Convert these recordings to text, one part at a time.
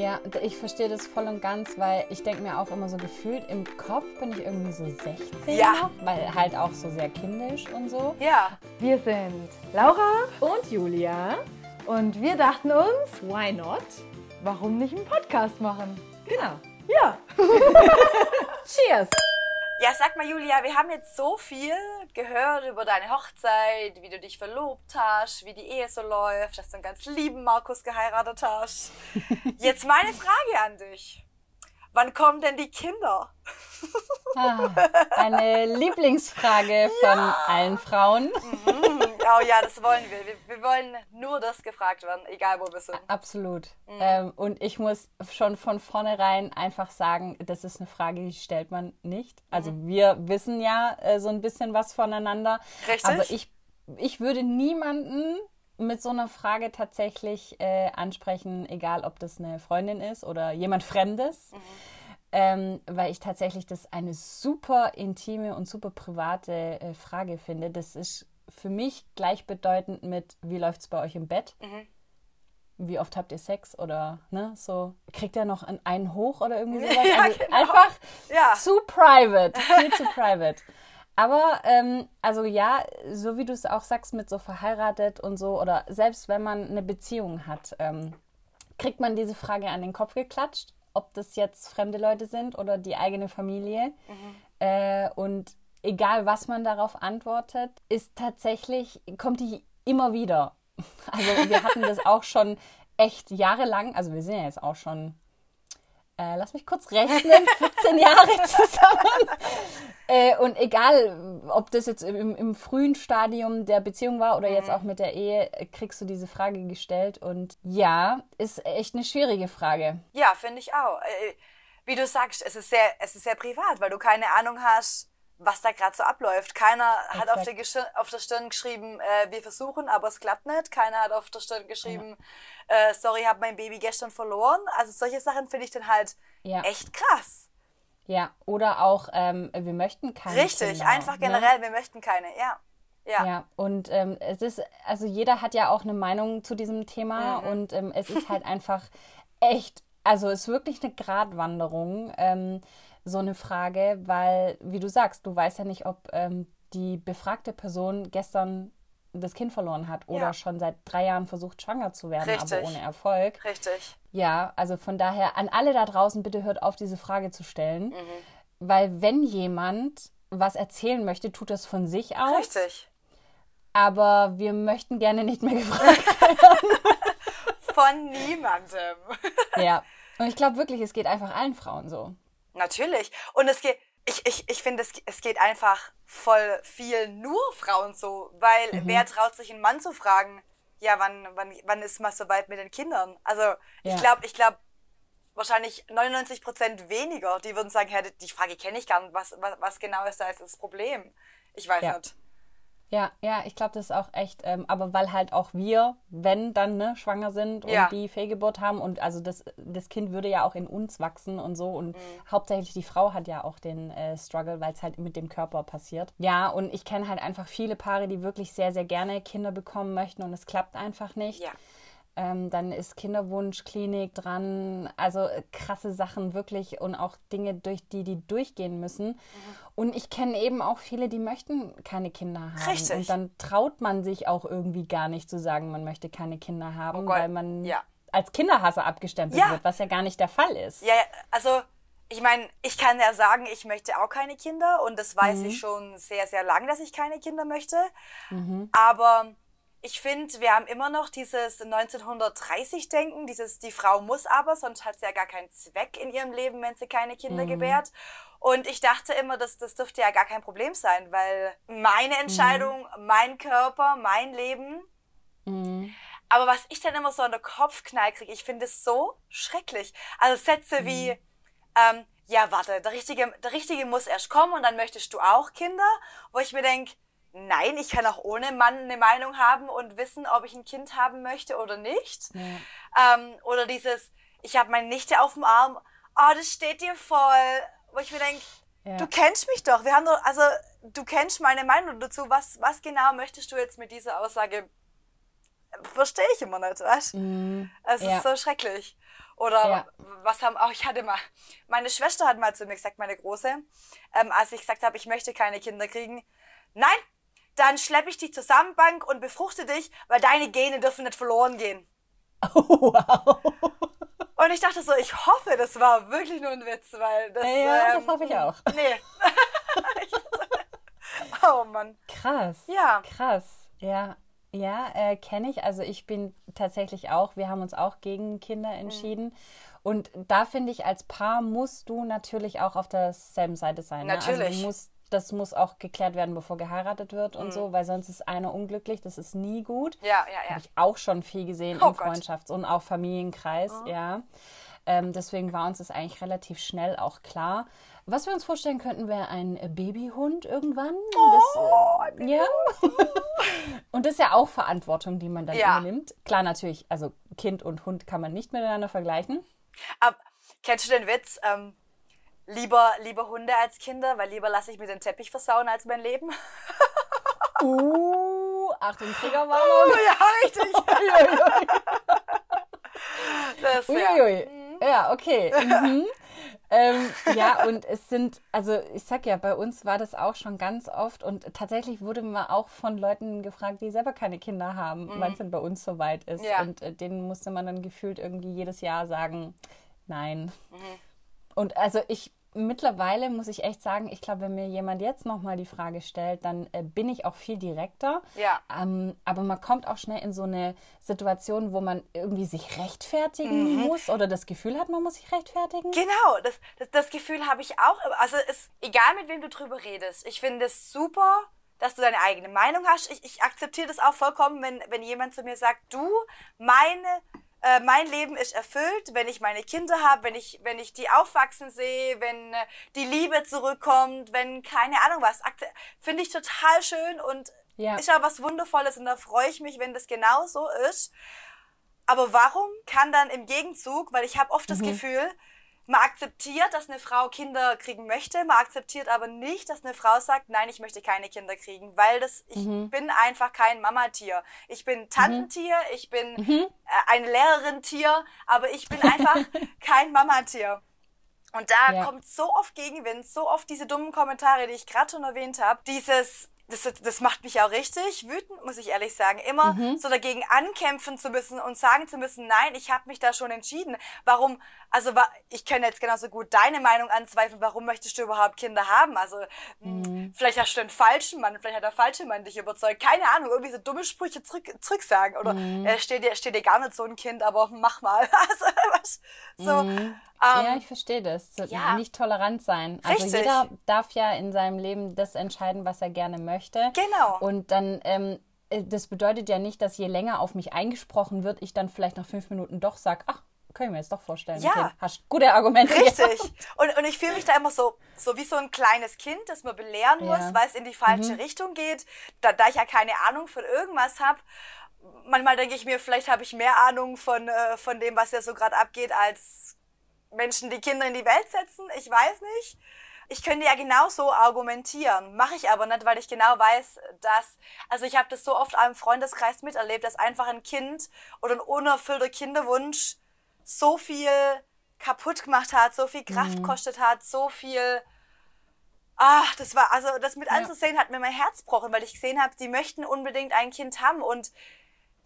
Ja, ich verstehe das voll und ganz, weil ich denke mir auch immer so gefühlt, im Kopf bin ich irgendwie so 16 Ja. weil halt auch so sehr kindisch und so. Ja. Wir sind Laura Und Julia, und wir dachten uns, why not? warum nicht einen Podcast machen? Genau. Ja. Cheers! Ja, sag mal, Julia, wir haben jetzt so viel gehört über deine Hochzeit, wie du dich verlobt hast, wie die Ehe so läuft, dass du einen ganz lieben Markus geheiratet hast. Jetzt meine Frage an dich. Wann kommen denn die Kinder? Ah, eine Lieblingsfrage von allen Frauen. Oh ja, das wollen wir. wir. Wir wollen nur das gefragt werden, egal wo wir sind. Absolut. Ähm, und ich muss schon von vornherein einfach sagen, das ist eine Frage, die stellt man nicht. Also wir wissen ja äh, so ein bisschen was voneinander. Richtig. Aber ich, ich würde niemanden mit so einer Frage tatsächlich äh, ansprechen, egal ob das eine Freundin ist oder jemand Fremdes. Ähm, weil ich tatsächlich das eine super intime und super private äh, Frage finde. Das ist für mich gleichbedeutend mit, wie läuft es bei euch im Bett? Wie oft habt ihr Sex oder ne, so, kriegt er noch einen, hoch oder irgendwie sowas? Ja, also genau. einfach Ja. zu private, viel zu private. Aber ähm, also ja, so wie du es auch sagst, mit so verheiratet und so, oder selbst wenn man eine Beziehung hat, ähm, kriegt man diese Frage an den Kopf geklatscht, ob das jetzt fremde Leute sind oder die eigene Familie. Äh, und egal, was man darauf antwortet, ist tatsächlich, kommt die immer wieder. Also wir hatten das auch schon echt jahrelang, also wir sind ja jetzt auch schon, äh, lass mich kurz rechnen, 14 Jahre zusammen. Äh, und egal, ob das jetzt im, im frühen Stadium der Beziehung war oder jetzt auch mit der Ehe, äh, kriegst du diese Frage gestellt. Und ja, ist echt eine schwierige Frage. Ja, finde ich auch. Äh, Wie du sagst, es ist, sehr, es ist sehr privat, weil du keine Ahnung hast, was da gerade so abläuft. Keiner hat auf Exakt. der, auf der Stirn geschrieben, äh, wir versuchen, aber es klappt nicht. Keiner hat auf der Stirn geschrieben, äh, sorry, habe mein Baby gestern verloren. Also solche Sachen finde ich dann halt Ja. echt krass. Ja, oder auch, ähm, wir möchten keine Richtig, Kinder, einfach ne? generell, wir möchten keine, ja. Ja. Ja, und ähm, es ist, also jeder hat ja auch eine Meinung zu diesem Thema Mhm. und ähm, es ist halt einfach echt, also es ist wirklich eine Gratwanderung, ähm, so eine Frage, weil, wie du sagst, du weißt ja nicht, ob ähm, die befragte Person gestern das Kind verloren hat oder Ja. schon seit drei Jahren versucht, schwanger zu werden, aber Richtig. ohne Erfolg. Richtig. Ja, also von daher an alle da draußen, bitte hört auf, diese Frage zu stellen, Mhm. weil wenn jemand was erzählen möchte, tut das von sich aus Richtig. aber wir möchten gerne nicht mehr gefragt. Von niemandem. ja. Und ich glaube wirklich, es geht einfach allen Frauen so. Natürlich. Und es geht, ich, ich, ich finde, es, es geht einfach voll viel nur Frauen so, weil Mhm. wer traut sich einen Mann zu fragen, ja, wann, wann, wann ist mal so weit mit den Kindern? Also ich Ja. glaube, ich glaube, wahrscheinlich 99 Prozent weniger, die würden sagen, hey, die Frage kenne ich gar nicht, was, was, was genau ist da jetzt das Problem? Ich weiß Ja. nicht. Ja, ja, ich glaube, das ist auch echt, ähm, aber weil halt auch wir, wenn dann ne, schwanger sind und Ja. die Fehlgeburt haben und also das, das Kind würde ja auch in uns wachsen und so und Mhm. hauptsächlich die Frau hat ja auch den äh, Struggle, weil es halt mit dem Körper passiert. Ja, und ich kenne halt einfach viele Paare, die wirklich sehr, sehr gerne Kinder bekommen möchten und es klappt einfach nicht. Ja. Ähm, dann ist Kinderwunschklinik dran, also äh, krasse Sachen wirklich und auch Dinge, durch die die durchgehen müssen. Mhm. Und ich kenne eben auch viele, die möchten keine Kinder haben. Richtig. Und dann traut man sich auch irgendwie gar nicht zu sagen, man möchte keine Kinder haben, Oh weil man ja. als Kinderhasser abgestempelt Ja. wird, was ja gar nicht der Fall ist. Ja, also ich meine, ich kann ja sagen, ich möchte auch keine Kinder und das weiß ich schon sehr, sehr lange, dass ich keine Kinder möchte. Aber ich finde, wir haben immer noch dieses 1930-Denken, dieses die Frau muss aber, sonst hat sie ja gar keinen Zweck in ihrem Leben, wenn sie keine Kinder gebärt. Und ich dachte immer, das, das dürfte ja gar kein Problem sein, weil meine Entscheidung, mein Körper, mein Leben. Aber was ich dann immer so an den Kopfknall kriege, ich finde es so schrecklich. Also Sätze wie, ähm, ja, warte, der Richtige, der Richtige muss erst kommen und dann möchtest du auch Kinder, wo ich mir denke, nein, ich kann auch ohne Mann eine Meinung haben und wissen, ob ich ein Kind haben möchte oder nicht. Ähm, oder dieses, ich habe meine Nichte auf dem Arm, oh, das steht dir voll, wo ich mir denke, Ja. du kennst mich doch, wir haben doch, also du kennst meine Meinung dazu, was, was genau möchtest du jetzt mit dieser Aussage verstehe ich immer nicht, weißt Mhm. Es Ja. ist so schrecklich. Oder Ja. was haben auch, ich hatte mal, meine Schwester hat mal zu mir gesagt, meine Große, ähm, als ich gesagt habe, ich möchte keine Kinder kriegen, nein, dann schleppe ich dich zur Samenbank und befruchte dich, weil deine Gene dürfen nicht verloren gehen. wow. Und ich dachte so, ich hoffe, das war wirklich nur ein Witz, weil das. Ja, das ähm, hoffe ich auch. Nee. oh Mann. Krass. Ja. Krass. Ja, ja, äh, kenne ich. Also ich bin tatsächlich auch, wir haben uns auch gegen Kinder Mhm. entschieden. Und da finde ich, als Paar musst du natürlich auch auf derselben Seite sein. Ne? Also Natürlich. du musst, das muss auch geklärt werden, bevor geheiratet wird Mhm. und so, weil sonst ist einer unglücklich. Das ist nie gut. Ja, ja, ja. Habe ich auch schon viel gesehen Oh im Gott. Freundschafts- und auch Familienkreis, ja. Ähm, deswegen war uns das eigentlich relativ schnell auch klar. Was wir uns vorstellen könnten, wäre ein Babyhund irgendwann. Das, äh, ja. und das ist ja auch Verantwortung, die man dann Ja. übernimmt. Klar, natürlich, also Kind und Hund kann man nicht miteinander vergleichen. Aber, kennst du den Witz? Ähm, lieber, lieber Hunde als Kinder, weil lieber lasse ich mir den Teppich versauen als mein Leben. Uh, Achtung, Triggerwarnung. ja, richtig. das, ja. Uiuiui. Ja, okay. Mhm. ähm, ja, und es sind, also ich sag ja, bei uns war das auch schon ganz oft und tatsächlich wurde man auch von Leuten gefragt, die selber keine Kinder haben, wann es denn bei uns soweit ist. Ja. Und äh, denen musste man dann gefühlt irgendwie jedes Jahr sagen, nein. Mhm. Und also ich mittlerweile muss ich echt sagen, ich glaube, wenn mir jemand jetzt nochmal die Frage stellt, dann äh, bin ich auch viel direkter. Ja. Ähm, aber man kommt auch schnell in so eine Situation, wo man irgendwie sich rechtfertigen Mhm. muss oder das Gefühl hat, man muss sich rechtfertigen. Genau, das, das, das Gefühl habe ich auch. Also es, egal mit wem du drüber redest, ich finde es super, dass du deine eigene Meinung hast. Ich, ich akzeptiere das auch vollkommen, wenn, wenn jemand zu mir sagt, du, meine, äh, mein Leben ist erfüllt, wenn ich meine Kinder habe, wenn ich, wenn ich die aufwachsen sehe, wenn äh, die Liebe zurückkommt, wenn keine Ahnung was. Finde ich total schön und Ja. ist ja was Wundervolles und da freue ich mich, wenn das genau so ist. Aber warum kann dann im Gegenzug, weil ich habe oft das Gefühl, man akzeptiert, dass eine Frau Kinder kriegen möchte, man akzeptiert aber nicht, dass eine Frau sagt, nein, ich möchte keine Kinder kriegen, weil das, ich bin einfach kein Mamatier. Ich bin Tantentier, ich bin äh, eine Lehrerin-Tier, aber ich bin einfach kein Mamatier. Und da Ja. kommt so oft Gegenwind, so oft diese dummen Kommentare, die ich gerade schon erwähnt habe. Dieses, das, das macht mich auch richtig wütend, muss ich ehrlich sagen. Immer Mhm. so dagegen ankämpfen zu müssen und sagen zu müssen, nein, ich habe mich da schon entschieden. Warum, also ich kann jetzt genauso gut deine Meinung anzweifeln, warum möchtest du überhaupt Kinder haben? Also Mhm. mh, vielleicht hast du einen falschen Mann, vielleicht hat der falsche Mann dich überzeugt. Keine Ahnung, irgendwie so dumme Sprüche zurück, zurücksagen. Oder Mhm. äh, steht, dir, steht dir gar nicht so ein Kind, aber mach mal. Also, was, so, ähm, ja, ich verstehe das. So, ja. Nicht tolerant sein. Also Richtig. jeder darf ja in seinem Leben das entscheiden, was er gerne möchte. Genau. Und dann, ähm, äh, das bedeutet ja nicht, dass je länger auf mich eingesprochen wird, ich dann vielleicht nach fünf Minuten doch sage, ach, können wir jetzt doch vorstellen. Ja. Okay, hast gute Argumente. Richtig. Und, und ich fühle mich da immer so, so wie so ein kleines Kind, das man belehren muss, Ja. weil es in die falsche Richtung geht. Da, da ich ja keine Ahnung von irgendwas habe, manchmal denke ich mir, vielleicht habe ich mehr Ahnung von, äh, von dem, was ja so gerade abgeht, als Menschen, die Kinder in die Welt setzen. Ich weiß nicht. Ich könnte ja genauso argumentieren, mache ich aber nicht, weil ich genau weiß, dass, also ich habe das so oft im Freundeskreis miterlebt, dass einfach ein Kind oder ein unerfüllter Kinderwunsch so viel kaputt gemacht hat, so viel Kraft kostet hat, so viel. Ach, das war, also das mit anzusehen hat mir mein Herz gebrochen, weil ich gesehen habe, die möchten unbedingt ein Kind haben und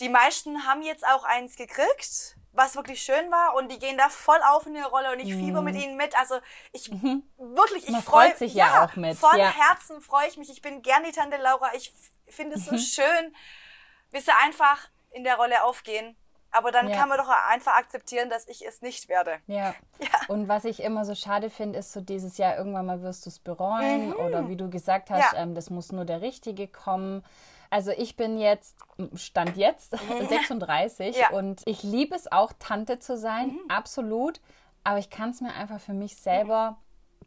die meisten haben jetzt auch eins gekriegt, was wirklich schön war und die gehen da voll auf in ihre Rolle und ich fieber mit ihnen mit. Also ich wirklich, ich Mhm. Freue freut sich ja auch mit, Von ja. Herzen freue ich mich. Ich bin gern die Tante Laura. Ich finde Mhm. es so schön, wie sie einfach in der Rolle aufgehen. Aber dann Ja. kann man doch einfach akzeptieren, dass ich es nicht werde. Ja. Und was ich immer so schade finde, ist so dieses Jahr, irgendwann mal wirst du es bereuen. Oder wie du gesagt hast, Ja. ähm, das muss nur der Richtige kommen. Also ich bin jetzt, Stand jetzt, 36 Ja. und ich liebe es auch, Tante zu sein, absolut. Aber ich kann es mir einfach für mich selber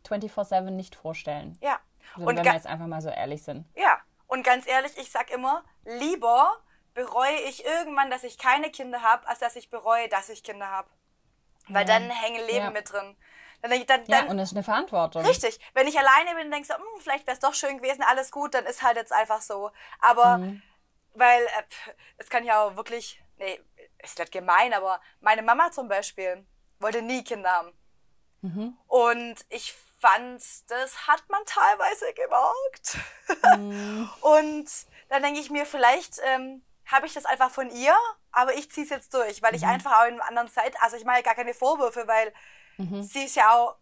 24-7 nicht vorstellen. Ja. Also, Und wenn wir jetzt einfach mal so ehrlich sind. Ja, und ganz ehrlich, ich sag immer, lieber bereue ich irgendwann, dass ich keine Kinder habe, als dass ich bereue, dass ich Kinder habe. Weil dann hängen Leben Ja. mit drin. Dann, ich- dann, Ja, dann, und das ist eine Verantwortung. Richtig. Wenn ich alleine bin und denke so, "Hm, vielleicht wäre es doch schön gewesen, alles gut, dann ist halt jetzt einfach so. Aber, Mhm. weil, äh, es kann ja auch wirklich, nee, ist nicht gemein, aber meine Mama zum Beispiel, wollte nie Kinder haben. Und ich fand, das hat man teilweise gemerkt. Und dann denke ich mir, vielleicht ähm, habe ich das einfach von ihr, aber ich ziehe es jetzt durch, weil ich einfach auch in einer anderen Zeit, also ich mache gar keine Vorwürfe, weil sie ist ja auch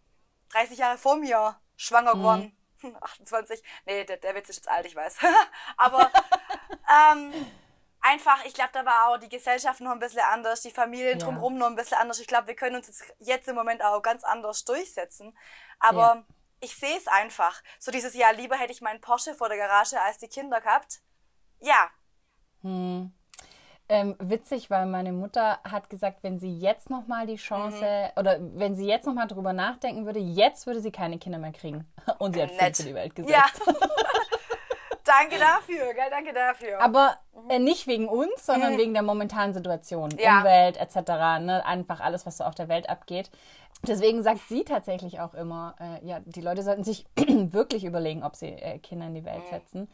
30 Jahre vor mir schwanger geworden. 28. Nee, der, der Witz ist jetzt alt, ich weiß. aber ähm, einfach, ich glaube, da war auch die Gesellschaft noch ein bisschen anders, die Familien Ja. drumherum noch ein bisschen anders. Ich glaube, wir können uns jetzt, jetzt im Moment auch ganz anders durchsetzen. Aber Ja. ich sehe es einfach. So dieses Jahr, lieber hätte ich meinen Porsche vor der Garage als die Kinder gehabt. Ja, Ähm, witzig, weil meine Mutter hat gesagt, wenn sie jetzt noch mal die Chance Mhm. oder wenn sie jetzt noch mal drüber nachdenken würde, jetzt würde sie keine Kinder mehr kriegen. Und sie hat nett. in die Welt gesetzt. Ja. danke dafür, gell, danke dafür. Aber äh, nicht wegen uns, sondern wegen der momentanen Situation. Mhm. Ja. Umwelt etc. Ne? Einfach alles, was so auf der Welt abgeht. Deswegen sagt sie tatsächlich auch immer, äh, ja, die Leute sollten sich wirklich überlegen, ob sie äh, Kinder in die Mhm. Welt setzen.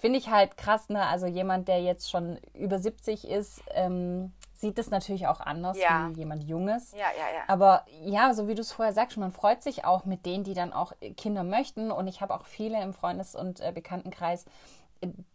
Finde ich halt krass, ne? Also jemand, der jetzt schon über 70 ist, ähm, sieht das natürlich auch anders Ja. wie jemand Junges. ja, ja, ja. Aber ja, so wie du es vorher sagst, man freut sich auch mit denen, die dann auch Kinder möchten. Und ich habe auch viele im Freundes- und äh, Bekanntenkreis,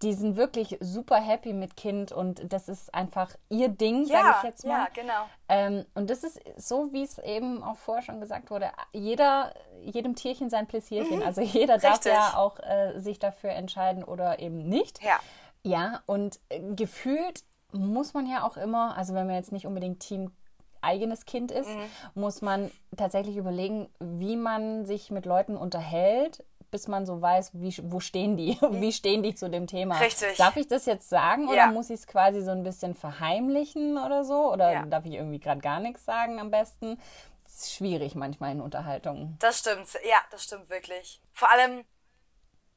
die sind wirklich super happy mit Kind und das ist einfach ihr Ding, sage ja, ich jetzt mal. ja, genau. Ähm, und das ist so, wie es eben auch vorher schon gesagt wurde, jeder, jedem Tierchen sein Pläsierchen. Also jeder darf Richtig. ja auch äh, sich dafür entscheiden oder eben nicht. Ja. Ja, und äh, gefühlt muss man ja auch immer, also wenn man jetzt nicht unbedingt Team eigenes Kind ist, Mhm. muss man tatsächlich überlegen, wie man sich mit Leuten unterhält, bis man so weiß, wie, wo stehen die, wie stehen die zu dem Thema. Richtig. Darf ich das jetzt sagen oder Ja. muss ich es quasi so ein bisschen verheimlichen oder so? Oder Ja. darf ich irgendwie gerade gar nichts sagen am besten? Das ist schwierig manchmal in Unterhaltungen. Das stimmt, ja, das stimmt wirklich. Vor allem,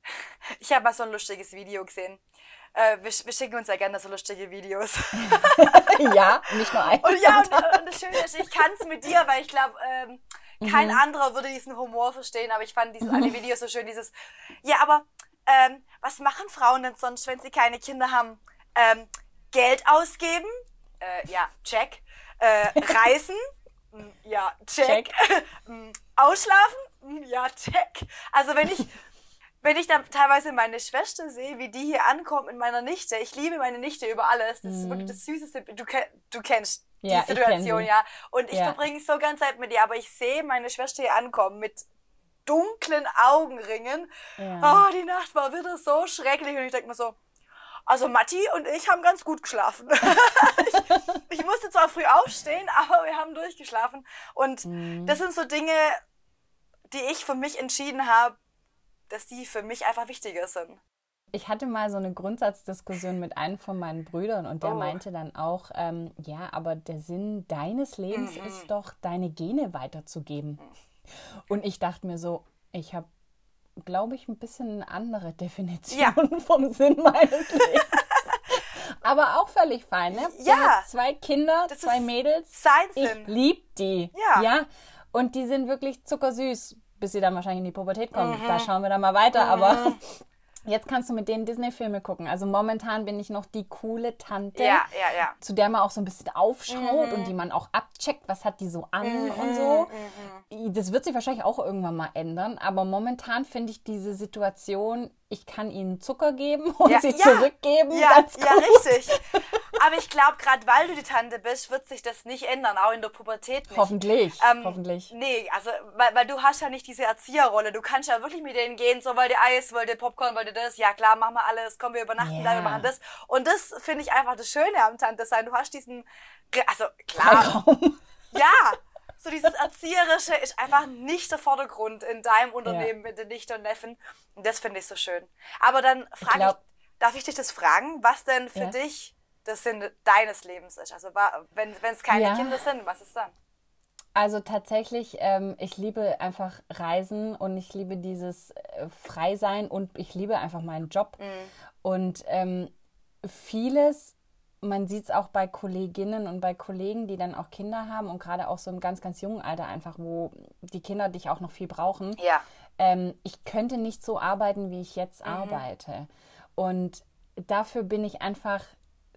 ich habe mal so ein lustiges Video gesehen. Äh, wir, wir schicken uns ja gerne so lustige Videos. ja, nicht nur ein. Und ja, und, und das Schöne ist, ich kann es mit dir, weil ich glaube, ähm, kein anderer würde diesen Humor verstehen, aber ich fand dieses eine Video so schön, dieses, ja, aber ähm, was machen Frauen denn sonst, wenn sie keine Kinder haben? Ähm, Geld ausgeben? Äh, ja, check. Äh, reisen? Mm, ja, check. Check. Mm, Ausschlafen? Mm, Ja, check. Also wenn ich, wenn ich dann teilweise meine Schwester sehe, wie die hier ankommt mit meiner Nichte, ich liebe meine Nichte über alles. Das ist wirklich das Süßeste. Du, du kennst Mhm. Ja, kenn Situation, ja. Und ich Ja. verbringe so ganz Zeit mit ihr, aber ich sehe meine Schwester hier ankommen mit dunklen Augenringen. Ja. Oh, die Nacht war wieder so schrecklich. Und ich denke mir so, also Matti und ich haben ganz gut geschlafen. ich, ich musste zwar früh aufstehen, aber wir haben durchgeschlafen. Und Mhm. das sind so Dinge, die ich für mich entschieden habe, dass die für mich einfach wichtiger sind. Ich hatte mal so eine Grundsatzdiskussion mit einem von meinen Brüdern und der Oh. meinte dann auch, ähm, ja, aber der Sinn deines Lebens Mhm. ist doch, deine Gene weiterzugeben. Und ich dachte mir so, ich habe, glaube ich, ein bisschen eine andere Definition Ja. vom Sinn meines Lebens. aber auch völlig fein, ne? Ja. zwei Kinder, Das zwei Mädels. sein Ich Sinn. lieb die. Ja. ja. Und die sind wirklich zuckersüß, bis sie dann wahrscheinlich in die Pubertät kommen. Mhm. Da schauen wir dann mal weiter. Aber jetzt kannst du mit denen Disney-Filme gucken. Also momentan bin ich noch die coole Tante, Ja, ja, ja. zu der man auch so ein bisschen aufschaut Mhm. und die man auch abcheckt, was hat die so an und so. Das wird sich wahrscheinlich auch irgendwann mal ändern. Aber momentan finde ich diese Situation, ich kann ihnen Zucker geben und Ja, sie ja. zurückgeben. Ja, ganz ja, gut. richtig. Aber ich glaube, gerade weil du die Tante bist, wird sich das nicht ändern, auch in der Pubertät nicht. Hoffentlich, Ähm, hoffentlich. Nee, also, weil, weil du hast ja nicht diese Erzieherrolle. Du kannst ja wirklich mit denen gehen, so, wollt ihr Eis, wollt ihr Popcorn, wollt ihr das? Ja, klar, machen wir alles, komm, wir übernachten da, Ja. wir machen das. Und das finde ich einfach das Schöne am Tante sein. Du hast diesen, also, klar, ja, so dieses Erzieherische ist einfach nicht der Vordergrund in deinem Unternehmen mit den Nichten und Neffen. Und das finde ich so schön. Aber dann frage ich, glaub- darf ich dich das fragen, was denn für Ja. dich das Sinn deines Lebens ist? Also, wenn es keine Ja. Kinder sind, was ist dann? Also tatsächlich, ähm, ich liebe einfach Reisen und ich liebe dieses äh, Freisein und ich liebe einfach meinen Job. Und ähm, vieles, man sieht es auch bei Kolleginnen und bei Kollegen, die dann auch Kinder haben und gerade auch so im ganz, ganz jungen Alter einfach, wo die Kinder dich auch noch viel brauchen. Ja. Ähm, ich könnte nicht so arbeiten, wie ich jetzt arbeite. Und dafür bin ich einfach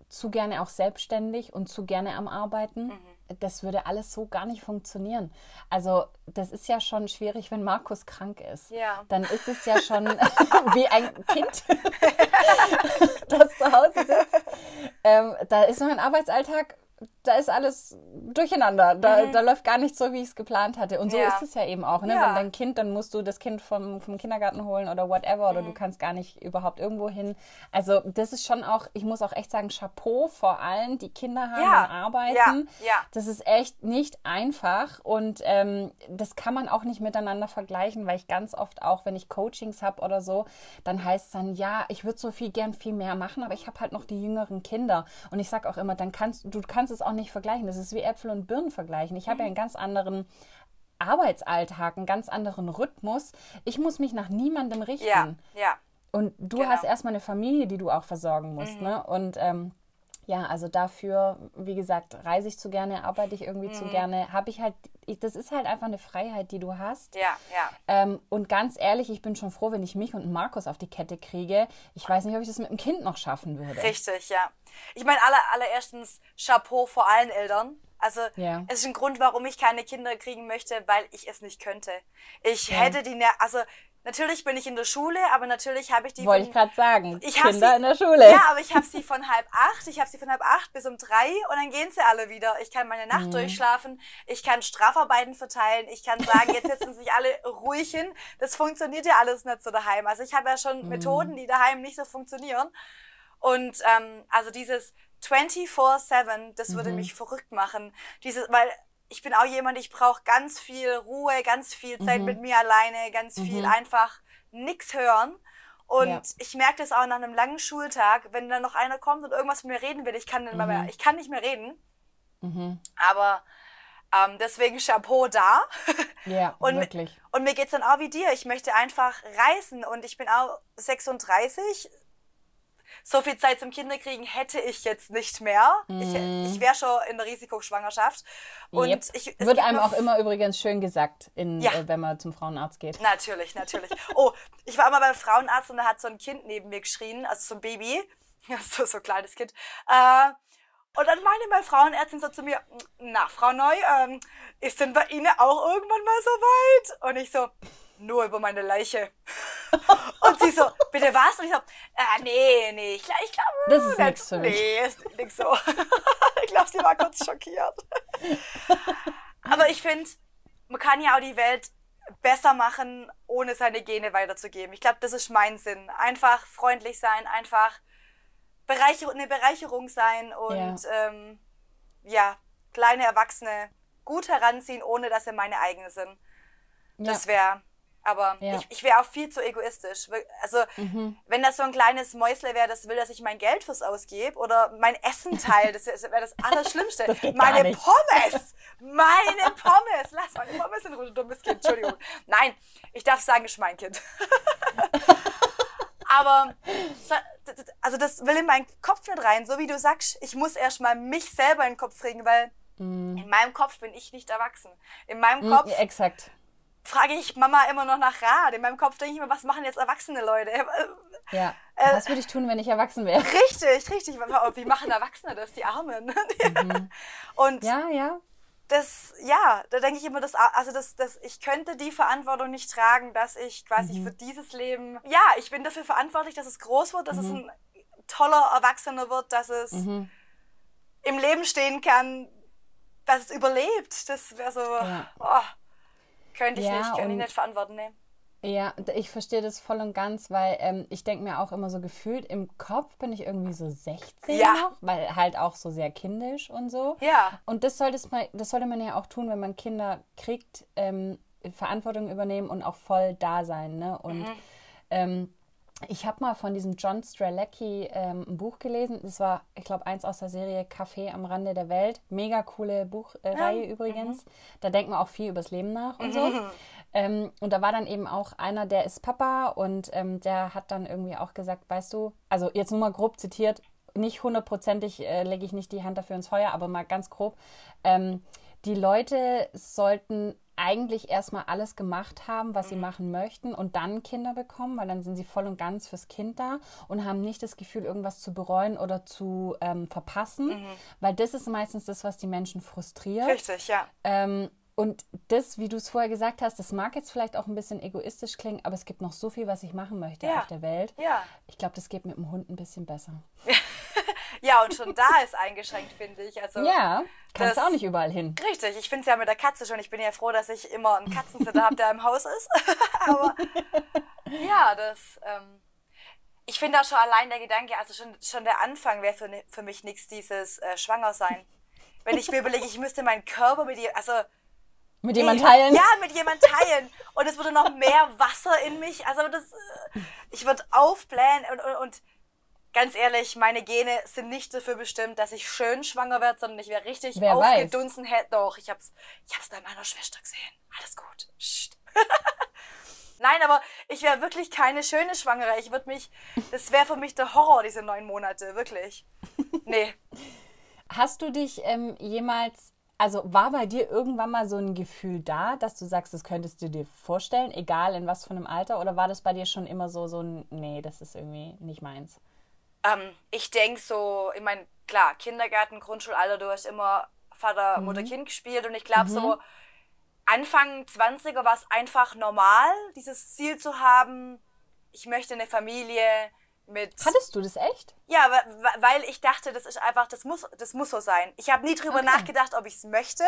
zu gerne auch selbstständig und zu gerne am Arbeiten. Das würde alles so gar nicht funktionieren. Also das ist ja schon schwierig, wenn Markus krank ist. Ja. Dann ist es ja schon wie ein Kind, das zu Hause sitzt. Ähm, da ist mein Arbeitsalltag da ist alles durcheinander. Da, mhm. da läuft gar nicht so, wie ich es geplant hatte. Und so ja. ist es ja eben auch. Ne? Ja. Wenn dein Kind, dann musst du das Kind vom, vom Kindergarten holen oder whatever. Oder mhm. du kannst gar nicht überhaupt irgendwo hin. Also das ist schon auch, ich muss auch echt sagen, Chapeau vor allen, die Kinder haben ja. und arbeiten. Ja. Das ist echt nicht einfach. Und ähm, das kann man auch nicht miteinander vergleichen, weil ich ganz oft auch, wenn ich Coachings habe oder so, dann heißt es dann, ja, ich würde so viel gern viel mehr machen, aber ich habe halt noch die jüngeren Kinder. Und ich sage auch immer, dann kannst du kannst es auch nicht vergleichen. Das ist wie Äpfel und Birnen vergleichen. Ich habe ja einen ganz anderen Arbeitsalltag, einen ganz anderen Rhythmus. Ich muss mich nach niemandem richten. Ja, ja. Und du genau. hast erstmal eine Familie, die du auch versorgen musst. Mhm. Ne? Und ähm, ja, also dafür, wie gesagt, reise ich zu gerne, arbeite ich irgendwie mhm. zu gerne, habe ich halt, ich, das ist halt einfach eine Freiheit, die du hast. Ja, ja. Ähm, und ganz ehrlich, ich bin schon froh, wenn ich mich und Markus auf die Kette kriege. Ich weiß nicht, ob ich das mit dem Kind noch schaffen würde. Richtig, ja. Ich meine, aller, allererstens Chapeau vor allen Eltern. Also ja. es ist ein Grund, warum ich keine Kinder kriegen möchte, weil ich es nicht könnte. Ich ja. hätte die, also Natürlich bin ich in der Schule, aber natürlich habe ich die. Wollte ich gerade sagen. Ich Kinder sie, in der Schule. Ja, aber ich habe sie von halb acht. Ich habe sie von halb acht bis um drei und dann gehen sie alle wieder. Ich kann meine Nacht mhm. durchschlafen. Ich kann Strafarbeiten verteilen. Ich kann sagen, jetzt setzen sich alle ruhig hin. Das funktioniert ja alles nicht so daheim. Also ich habe ja schon mhm. Methoden, die daheim nicht so funktionieren. Und ähm, also dieses 24-7, das würde mhm. mich verrückt machen. Dieses, weil ich bin auch jemand, ich brauche ganz viel Ruhe, ganz viel Zeit mhm. mit mir alleine, ganz viel mhm. einfach nichts hören. Und ja. ich merke das auch nach einem langen Schultag, wenn dann noch einer kommt und irgendwas mit mir reden will, ich kann, mhm. mehr, ich kann nicht mehr reden. Mhm. Aber ähm, deswegen Chapeau da. Ja, und, wirklich. Und mir geht es dann auch wie dir. Ich möchte einfach reisen und ich bin auch 36, so viel Zeit zum Kinderkriegen hätte ich jetzt nicht mehr. Mm. Ich, mhm. ich wäre schon in der Risikoschwangerschaft. Und yep. ich, Wird einem auch immer übrigens schön gesagt, in, ja. äh, wenn man zum Frauenarzt geht. Natürlich, natürlich. oh, ich war immer beim Frauenarzt und da hat so ein Kind neben mir geschrien, also so ein Baby, so, so ein kleines Kind. Äh, und dann meinte meine Frauenärztin so zu mir, na, Frau Neu, ähm, ist denn bei Ihnen auch irgendwann mal so weit? Und ich so, nur über meine Leiche. Und sie so, bitte was? Und ich so, äh, nee, nee, ich, ich glaube, das ist nichts für mich. Nee, ist nichts so. ich glaube, sie war kurz schockiert. Aber ich finde, man kann ja auch die Welt besser machen, ohne seine Gene weiterzugeben. Ich glaube, das ist mein Sinn. Einfach freundlich sein, einfach Bereicher eine Bereicherung sein und ja. Ähm, ja, kleine Erwachsene gut heranziehen, ohne dass sie meine eigenen sind. Das wäre aber ja. ich, ich wäre auch viel zu egoistisch. Also, mhm. wenn das so ein kleines Mäusle wäre, das will, dass ich mein Geld fürs ausgebe oder mein Essen teile, das wäre das Allerschlimmste. Das meine Pommes! Meine Pommes! Lass meine Pommes in Ruhe, du dummes Kind. Entschuldigung. Nein, ich darf sagen, ist mein Kind. Aber also das will in meinen Kopf nicht rein, so wie du sagst, ich muss erstmal mich selber in den Kopf kriegen, weil mm. in meinem Kopf bin ich nicht erwachsen. In meinem mm, Kopf exakt frage ich Mama immer noch nach Rat. In meinem Kopf denke ich mir, was machen jetzt erwachsene Leute? Ja. Äh, was würde ich tun, wenn ich erwachsen wäre? Richtig, richtig. Wie machen Erwachsene das, die Armen? Mhm. Und ja, ja. Das, ja, da denke ich immer, dass, also das, das, ich könnte die Verantwortung nicht tragen, dass ich quasi mhm. für dieses Leben, ja, ich bin dafür verantwortlich, dass es groß wird, dass mhm. es ein toller Erwachsener wird, dass es mhm. im Leben stehen kann, dass es überlebt. Das wäre so, ja. oh, könnte ich ja, nicht, könnte ich nicht verantworten, ne? Ja, ich verstehe das voll und ganz, weil ähm, ich denke mir auch immer so gefühlt, im Kopf bin ich irgendwie so 16 ja. noch, weil halt auch so sehr kindisch und so. Ja. Und das, sollte man, das sollte man ja auch tun, wenn man Kinder kriegt, ähm, Verantwortung übernehmen und auch voll da sein. Ne? Und mhm. ähm, ich habe mal von diesem John Stralecki ähm, ein Buch gelesen. Das war, ich glaube, eins aus der Serie Café am Rande der Welt. Mega coole Buchreihe äh, übrigens. Mhm. Da denkt man auch viel übers Leben nach und so. Mhm. Ähm, und da war dann eben auch einer, der ist Papa und ähm, der hat dann irgendwie auch gesagt, weißt du, also jetzt nur mal grob zitiert, nicht hundertprozentig äh, lege ich nicht die Hand dafür ins Feuer, aber mal ganz grob. Ähm, die Leute sollten eigentlich erstmal alles gemacht haben, was sie machen möchten und dann Kinder bekommen, weil dann sind sie voll und ganz fürs Kind da und haben nicht das Gefühl, irgendwas zu bereuen oder zu ähm, verpassen, weil das ist meistens das, was die Menschen frustriert. Richtig, ja. Ähm, und das, wie du es vorher gesagt hast, das mag jetzt vielleicht auch ein bisschen egoistisch klingen, aber es gibt noch so viel, was ich machen möchte Ja. auf der Welt. Ja. Ich glaube, das geht mit dem Hund ein bisschen besser. Ja, und schon da ist eingeschränkt, finde ich. Also, Ja, kannst das- auch nicht überall hin. Richtig, ich finde es ja mit der Katze schon. Ich bin ja froh, dass ich immer einen Katzensitter habe, der im Haus ist. Aber ja, das. Ähm, ich finde auch schon allein der Gedanke, also schon, schon der Anfang wäre für, für mich nichts, dieses äh, Schwangersein. Wenn ich mir überlege, ich müsste meinen Körper mit ihr, also Mit jemand teilen? Ja, mit jemand teilen. Und es würde noch mehr Wasser in mich. Also das, äh, ich würde aufblähen und, und, und ganz ehrlich, meine Gene sind nicht dafür bestimmt, dass ich schön schwanger werde, sondern ich wäre richtig Wer aufgedunsen. Hätte doch, ich hab's, ich hab's bei meiner Schwester gesehen. Alles gut. Psst. Nein, aber ich wäre wirklich keine schöne Schwangere. Ich würde mich, das wäre für mich der Horror, diese neun Monate, wirklich. Nee. Hast du dich ähm, jemals, also war bei dir irgendwann mal so ein Gefühl da, dass du sagst, das könntest du dir vorstellen, egal in was für einem Alter, oder war das bei dir schon immer so, so ein, nee, das ist irgendwie nicht meins? Ähm, ich denke so, ich meine, klar, Kindergarten, Grundschulalter, du hast immer Vater, Mutter, Kind gespielt und ich glaube so, Anfang 20er war es einfach normal, dieses Ziel zu haben, ich möchte eine Familie mit... Hattest du das echt? Ja, weil ich dachte, das ist einfach, das muss, das muss so sein. Ich habe nie drüber Okay. nachgedacht, ob ich es möchte.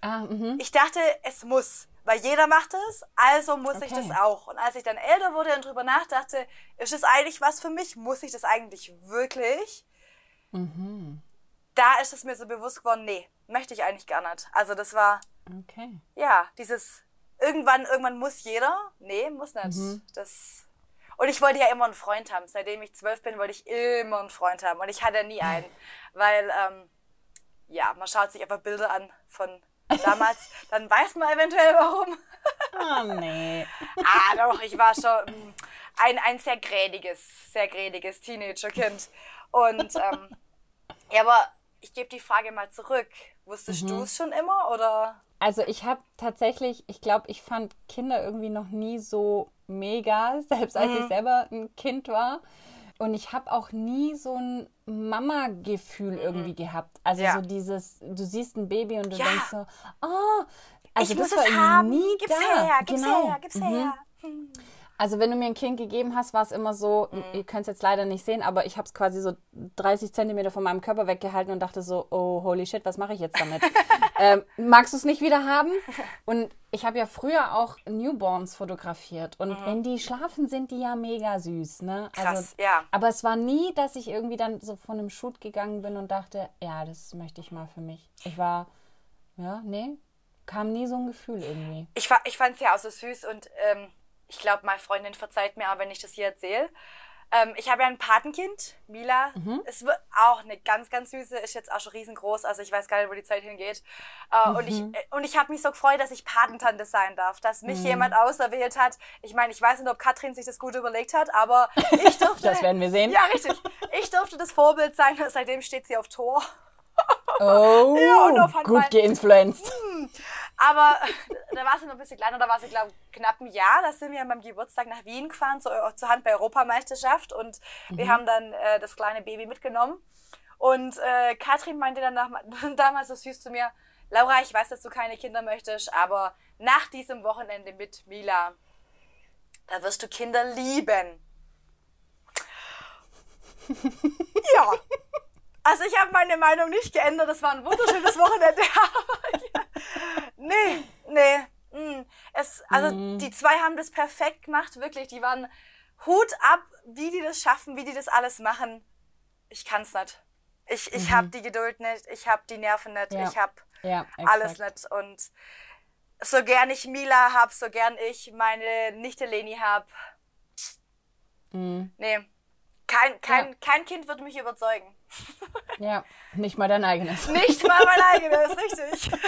Ah, mhm. Ich dachte, es muss, weil jeder macht es, also muss ich Okay. das auch. Und als ich dann älter wurde und drüber nachdachte, ist es eigentlich was für mich? Muss ich das eigentlich wirklich? Mhm. Da ist es mir so bewusst geworden, nee, möchte ich eigentlich gar nicht. Also das war, Okay. ja, dieses irgendwann, irgendwann muss jeder. Nee, muss nicht. Mhm. Das. Und ich wollte ja immer einen Freund haben. Seitdem ich zwölf bin, wollte ich immer einen Freund haben. Und ich hatte nie einen. Weil, ähm, ja, man schaut sich einfach Bilder an von damals. dann weiß man eventuell warum. Ah, nee. ah, doch, ich war schon mm, ein, ein sehr grädiges, sehr grädiges Teenagerkind. Und, ähm, ja, aber ich gebe die Frage mal zurück. Wusstest du es schon immer oder? Also ich habe tatsächlich, ich glaube, ich fand Kinder irgendwie noch nie so mega, selbst als ich selber ein Kind war. Und ich habe auch nie so ein Mama-Gefühl irgendwie gehabt. Also Ja. so dieses, du siehst ein Baby und du Ja. denkst so, oh, also ich das muss war es haben. nie gib's da. her, gib's genau. her, gib's Mhm. her. Also wenn du mir ein Kind gegeben hast, war es immer so, Mhm. ihr könnt es jetzt leider nicht sehen, aber ich habe es quasi so 30 Zentimeter von meinem Körper weggehalten und dachte so, oh holy shit, was mache ich jetzt damit? ähm, magst du es nicht wieder haben? Und ich habe ja früher auch Newborns fotografiert und wenn die schlafen, sind die ja mega süß, ne? Mhm. Krass, ja. Aber es war nie, dass ich irgendwie dann so von einem Shoot gegangen bin und dachte, ja, das möchte ich mal für mich. Ich war, ja, nee, kam nie so ein Gefühl irgendwie. Ich, ich fand es ja auch so süß und ähm, ich glaube, meine Freundin verzeiht mir auch, wenn ich das hier erzähle. Ähm, ich habe ja ein Patenkind, Mila. Es wird auch eine ganz, ganz süße, ist jetzt auch schon riesengroß, also ich weiß gar nicht, wo die Zeit hingeht. Äh, Und ich, äh, und ich habe mich so gefreut, dass ich Patentante sein darf, dass mich jemand auserwählt hat. Ich meine, ich weiß nicht, ob Katrin sich das gut überlegt hat, aber ich durfte. Das werden wir sehen. Ja, richtig. Ich durfte das Vorbild sein, seitdem steht sie auf Tor. Oh, Ja, und auf gut geinfluenced. Aber da war sie noch ein bisschen kleiner, da war sie, glaube ich, knapp ein Jahr. Da sind wir an meinem Geburtstag nach Wien gefahren, zur, zur Handball-Europameisterschaft. Und wir haben dann äh, das kleine Baby mitgenommen. Und äh, Katrin meinte dann nach, damals so süß zu mir, Laura, ich weiß, dass du keine Kinder möchtest, aber nach diesem Wochenende mit Mila, da wirst du Kinder lieben. ja. Also ich habe meine Meinung nicht geändert. Das war ein wunderschönes Wochenende. Nee, nee. mm. Es, also die zwei haben das perfekt gemacht, wirklich. Die waren Hut ab, wie die das schaffen, wie die das alles machen. Ich kann's nicht. Ich, ich hab die Geduld nicht, ich hab die Nerven nicht, Ja. ich hab Ja, alles nicht. Und so gern ich Mila hab, so gern ich meine Nichte Leni hab. Nee. Kein, kein, Ja. kein Kind wird mich überzeugen. Ja, nicht mal dein eigenes. Nicht mal mein eigenes, richtig.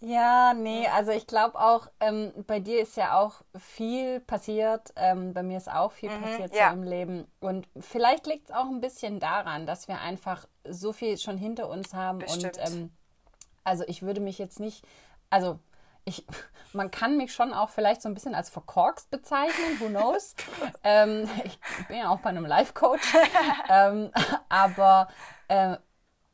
Ja, nee, also ich glaube auch, ähm, bei dir ist ja auch viel passiert. Ähm, bei mir ist auch viel passiert Mhm, ja. so im Leben. Und vielleicht liegt es auch ein bisschen daran, dass wir einfach so viel schon hinter uns haben Bestimmt. und ähm, Also ich würde mich jetzt nicht, also ich, man kann mich schon auch vielleicht so ein bisschen als verkorkst bezeichnen, who knows. ähm, ich bin ja auch bei einem Life-Coach. ähm, aber äh,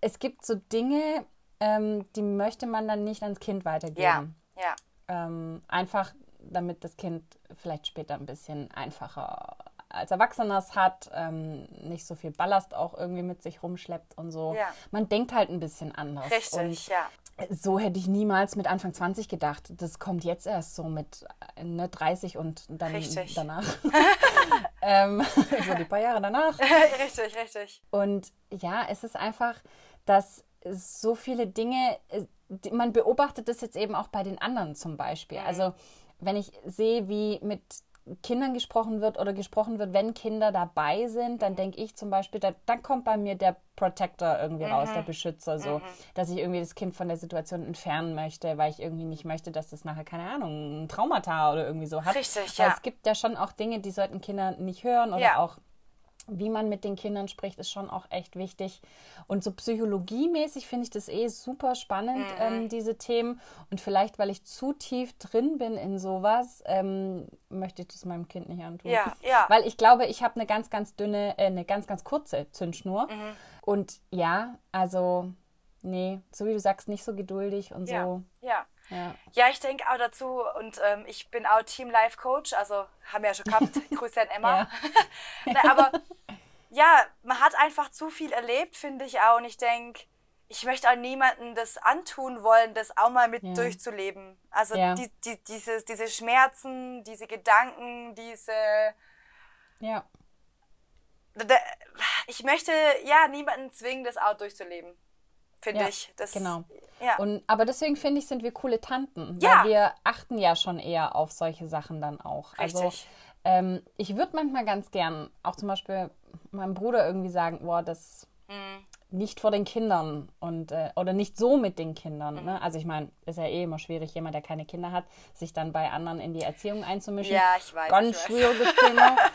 es gibt so Dinge, ähm, die möchte man dann nicht ans Kind weitergeben. Ja, ja. Ähm, einfach, damit das Kind vielleicht später ein bisschen einfacher als Erwachsener es hat, ähm, nicht so viel Ballast auch irgendwie mit sich rumschleppt und so. Ja. Man denkt halt ein bisschen anders. Richtig, und ja. So hätte ich niemals mit Anfang 20 gedacht. Das kommt jetzt erst so mit äh, ne, 30 und dann Richtig. danach. ähm, so die paar Jahre danach. richtig, richtig. Und ja, es ist einfach, dass so viele Dinge, äh, man beobachtet das jetzt eben auch bei den anderen zum Beispiel. Also wenn ich sehe, wie mit Kindern gesprochen wird oder gesprochen wird, wenn Kinder dabei sind, dann denke ich zum Beispiel, da, dann kommt bei mir der Protector irgendwie raus, der Beschützer, so, dass ich irgendwie das Kind von der Situation entfernen möchte, weil ich irgendwie nicht möchte, dass das nachher, keine Ahnung, ein Traumata oder irgendwie so hat. Richtig, Weil ja. Es gibt ja schon auch Dinge, die sollten Kinder nicht hören oder Ja. auch wie man mit den Kindern spricht, ist schon auch echt wichtig. Und so psychologiemäßig finde ich das eh super spannend, Mhm. ähm, diese Themen. Und vielleicht, weil ich zu tief drin bin in sowas, ähm, möchte ich das meinem Kind nicht antun. Ja, ja. Weil ich glaube, ich habe eine ganz, ganz dünne, äh, eine ganz, ganz kurze Zündschnur. Mhm. Und ja, also, nee, so wie du sagst, nicht so geduldig und Ja, so. ja. Ja. Ja, ich denke auch dazu und ähm, ich bin auch Team Life Coach, also haben wir ja schon gehabt. Grüße an Emma. Ne, aber ja, man hat einfach zu viel erlebt, finde ich auch. Und ich denke, ich möchte auch niemandem das antun wollen, das auch mal mit Ja. durchzuleben. Also Ja. die, die, diese, diese Schmerzen, diese Gedanken, diese. Ja. Ich möchte ja niemanden zwingen, das auch durchzuleben. Finde Ja, ich. Das, genau. Ja. Und, aber deswegen finde ich, sind wir coole Tanten. Ja. Weil wir achten ja schon eher auf solche Sachen dann auch. Also Richtig. ähm, ich würde manchmal ganz gern auch zum Beispiel meinem Bruder irgendwie sagen, boah, das Mhm. Nicht vor den Kindern und äh, oder nicht so mit den Kindern. Mhm. Ne? Also ich meine, ist ja eh immer schwierig, jemand, der keine Kinder hat, sich dann bei anderen in die Erziehung einzumischen. Ja, ich weiß, Ganz ich weiß. schwieriges Thema.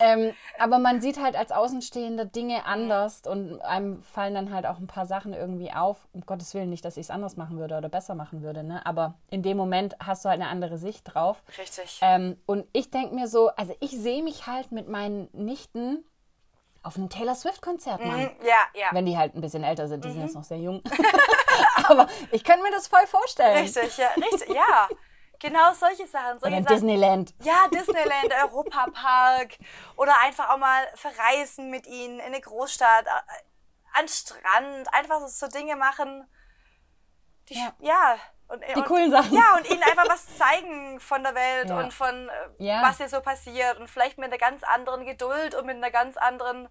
Ähm, aber man sieht halt als Außenstehender Dinge anders und einem fallen dann halt auch ein paar Sachen irgendwie auf. Um Gottes Willen nicht, dass ich es anders machen würde oder besser machen würde, ne? Aber in dem Moment hast du halt eine andere Sicht drauf. Richtig. Ähm, und ich denke mir so, also ich sehe mich halt mit meinen Nichten auf einem Taylor Swift-Konzert, Mann. Mhm, ja, ja. Wenn die halt ein bisschen älter sind, die sind jetzt noch sehr jung. aber ich könnte mir das voll vorstellen. Richtig, ja, richtig, ja. Genau solche Sachen. Solche Oder in Sachen. Disneyland. Ja, Disneyland, Europapark oder einfach auch mal verreisen mit ihnen in eine Großstadt, äh, an den Strand, einfach so, so Dinge machen. Die, Ja. ja. Und, Die und, coolen Sachen. Ja, und ihnen einfach was zeigen von der Welt Ja. und von äh, Ja. was hier so passiert und vielleicht mit einer ganz anderen Geduld und mit einer ganz anderen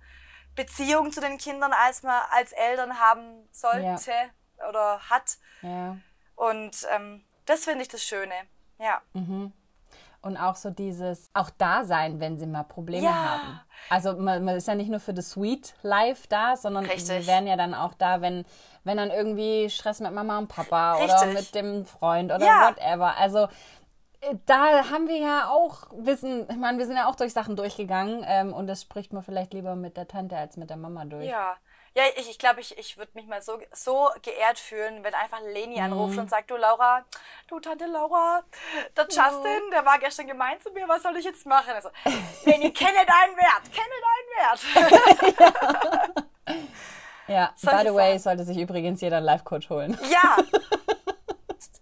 Beziehung zu den Kindern, als man als Eltern haben sollte oder hat. Ja. Und ähm, das finde ich das Schöne. Ja. Und auch so dieses, auch da sein, wenn sie mal Probleme Ja. haben. Also man, man ist ja nicht nur für das Sweet Life da, sondern Richtig. wir wären ja dann auch da, wenn, wenn dann irgendwie Stress mit Mama und Papa oder Richtig. mit dem Freund oder Ja. whatever. Also äh, da haben wir ja auch Wissen, ich meine, wir sind ja auch durch Sachen durchgegangen ähm, und das spricht man vielleicht lieber mit der Tante als mit der Mama durch. Ja. Ja, ich ich, glaube, ich, ich würde mich mal so, so geehrt fühlen, wenn einfach Leni Mhm. anruft und sagt, du Laura, du Tante Laura, der Justin, der war gestern gemein zu mir, was soll ich jetzt machen? Also, Leni, kenne deinen Wert, kenne deinen Wert. Ja, Solche by the way, sollte sich übrigens jeder einen Life-Coach holen. ja.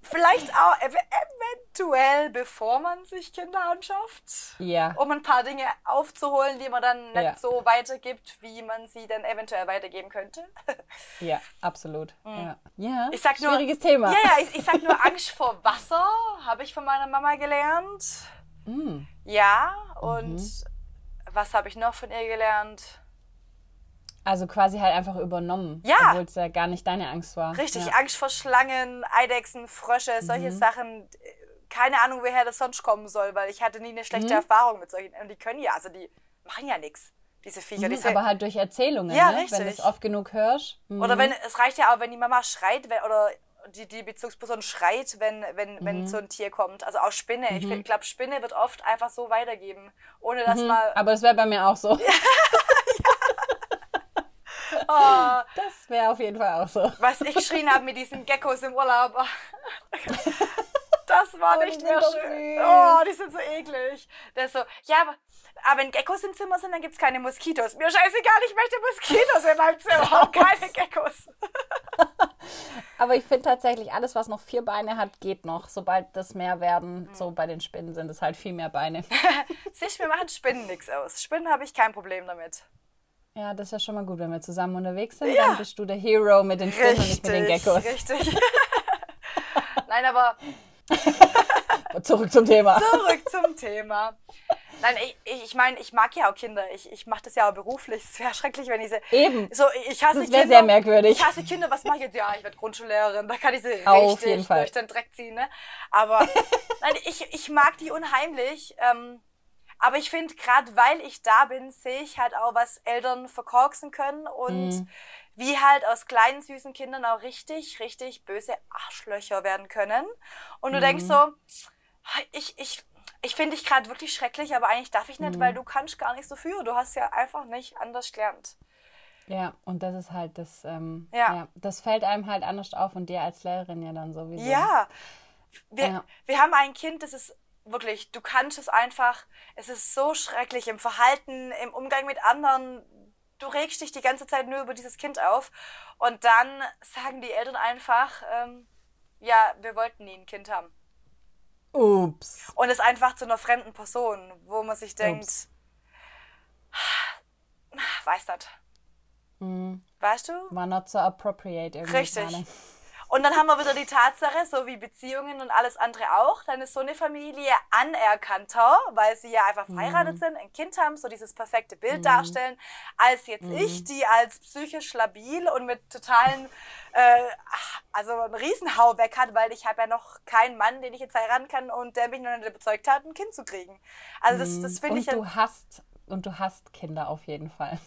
Vielleicht auch ev eventuell, bevor man sich Kinder anschafft. Ja. Um ein paar Dinge aufzuholen, die man dann nicht Ja. so weitergibt, wie man sie dann eventuell weitergeben könnte. Ja, absolut. Ja, ja Mhm. Ich sag nur, schwieriges Thema. Ja, ja, ich, ich sag nur Angst vor Wasser, habe ich von meiner Mama gelernt. Mm. Ja, und Mhm. was habe ich noch von ihr gelernt? Also quasi halt einfach übernommen. Ja. Obwohl es ja gar nicht deine Angst war. Richtig, Ja. Angst vor Schlangen, Eidechsen, Frösche, solche Mhm. Sachen. Keine Ahnung, woher das sonst kommen soll, weil ich hatte nie eine schlechte Mhm. Erfahrung mit solchen. Und die können ja, also die machen ja nichts, diese Viecher. Mhm, diese, aber halt durch Erzählungen, Ja, ne? wenn du es oft genug hörst. Mhm. Oder wenn, es reicht ja auch, wenn die Mama schreit wenn, oder die, die Bezugsperson schreit, wenn, wenn, Mhm. wenn so ein Tier kommt. Also auch Spinne. Ich glaube, Spinne wird oft einfach so weitergeben, ohne dass mal. Aber das wäre bei mir auch so. Oh, Das wäre auf jeden Fall auch so. was ich geschrien habe mit diesen Geckos im Urlaub. Das war Oh, nicht mehr schön. Oh, die sind so eklig. Der ist so, ja, aber, aber wenn Geckos im Zimmer sind, dann gibt es keine Moskitos. Mir scheißegal, ich möchte Moskitos in meinem Zimmer, keine Geckos. Aber ich finde tatsächlich, alles, was noch vier Beine hat, geht noch. Sobald das mehr werden, so bei den Spinnen sind es halt viel mehr Beine. Du, mir machen Spinnen nichts aus. Spinnen habe ich kein Problem damit. Ja, das ist ja schon mal gut, wenn wir zusammen unterwegs sind. Dann bist du der Hero mit den Spinnen und ich mit den Geckos. richtig. Nein, aber Zurück zum Thema. zurück zum Thema. Nein, ich, ich, meine, ich mag ja auch Kinder. Ich, ich mache das ja auch beruflich. Es wäre schrecklich, wenn ich sie. Eben. So, ich hasse Das wär Kinder. sehr merkwürdig. Ich hasse Kinder. Was mache ich jetzt? Ja, ich werde Grundschullehrerin. Da kann ich sie Auf richtig jeden Fall. durch den Dreck ziehen. Ne? Aber nein, ich, ich mag die unheimlich. Ähm, aber ich finde, gerade weil ich da bin, sehe ich halt auch, was Eltern verkorksen können und Mhm. wie halt aus kleinen, süßen Kindern auch richtig, richtig böse Arschlöcher werden können. Und du denkst Mhm. so, ich, ich, ich finde dich gerade wirklich schrecklich, aber eigentlich darf ich nicht, Mhm. weil du kannst gar nicht so viel. Du hast ja einfach nicht anders gelernt. Ja, und das ist halt das, ähm, Ja. ja. das fällt einem halt anders auf und dir als Lehrerin ja dann sowieso. Ja. Wir, Ja. wir haben ein Kind, das ist wirklich, du kannst es einfach, es ist so schrecklich im Verhalten, im Umgang mit anderen. Du regst dich die ganze Zeit nur über dieses Kind auf. Und dann sagen die Eltern einfach, ähm, ja, wir wollten nie ein Kind haben. Ups. Und es einfach zu einer fremden Person, wo man sich denkt, Ups. weiß nicht. Mhm. Weißt du? War not so appropriate irgendwie Richtig. gerade. Und dann haben wir wieder die Tatsache, so wie Beziehungen und alles andere auch, dann ist so eine Familie anerkannter, weil sie ja einfach verheiratet sind, ein Kind haben, so dieses perfekte Bild darstellen, als jetzt ich, die als psychisch labil und mit totalen, äh, also einen Riesenhau weg hat, weil ich habe ja noch keinen Mann, den ich jetzt heiraten kann und der mich noch nicht überzeugt hat, ein Kind zu kriegen. Also das, das finde Und ich ja... du hast und du hast Kinder auf jeden Fall.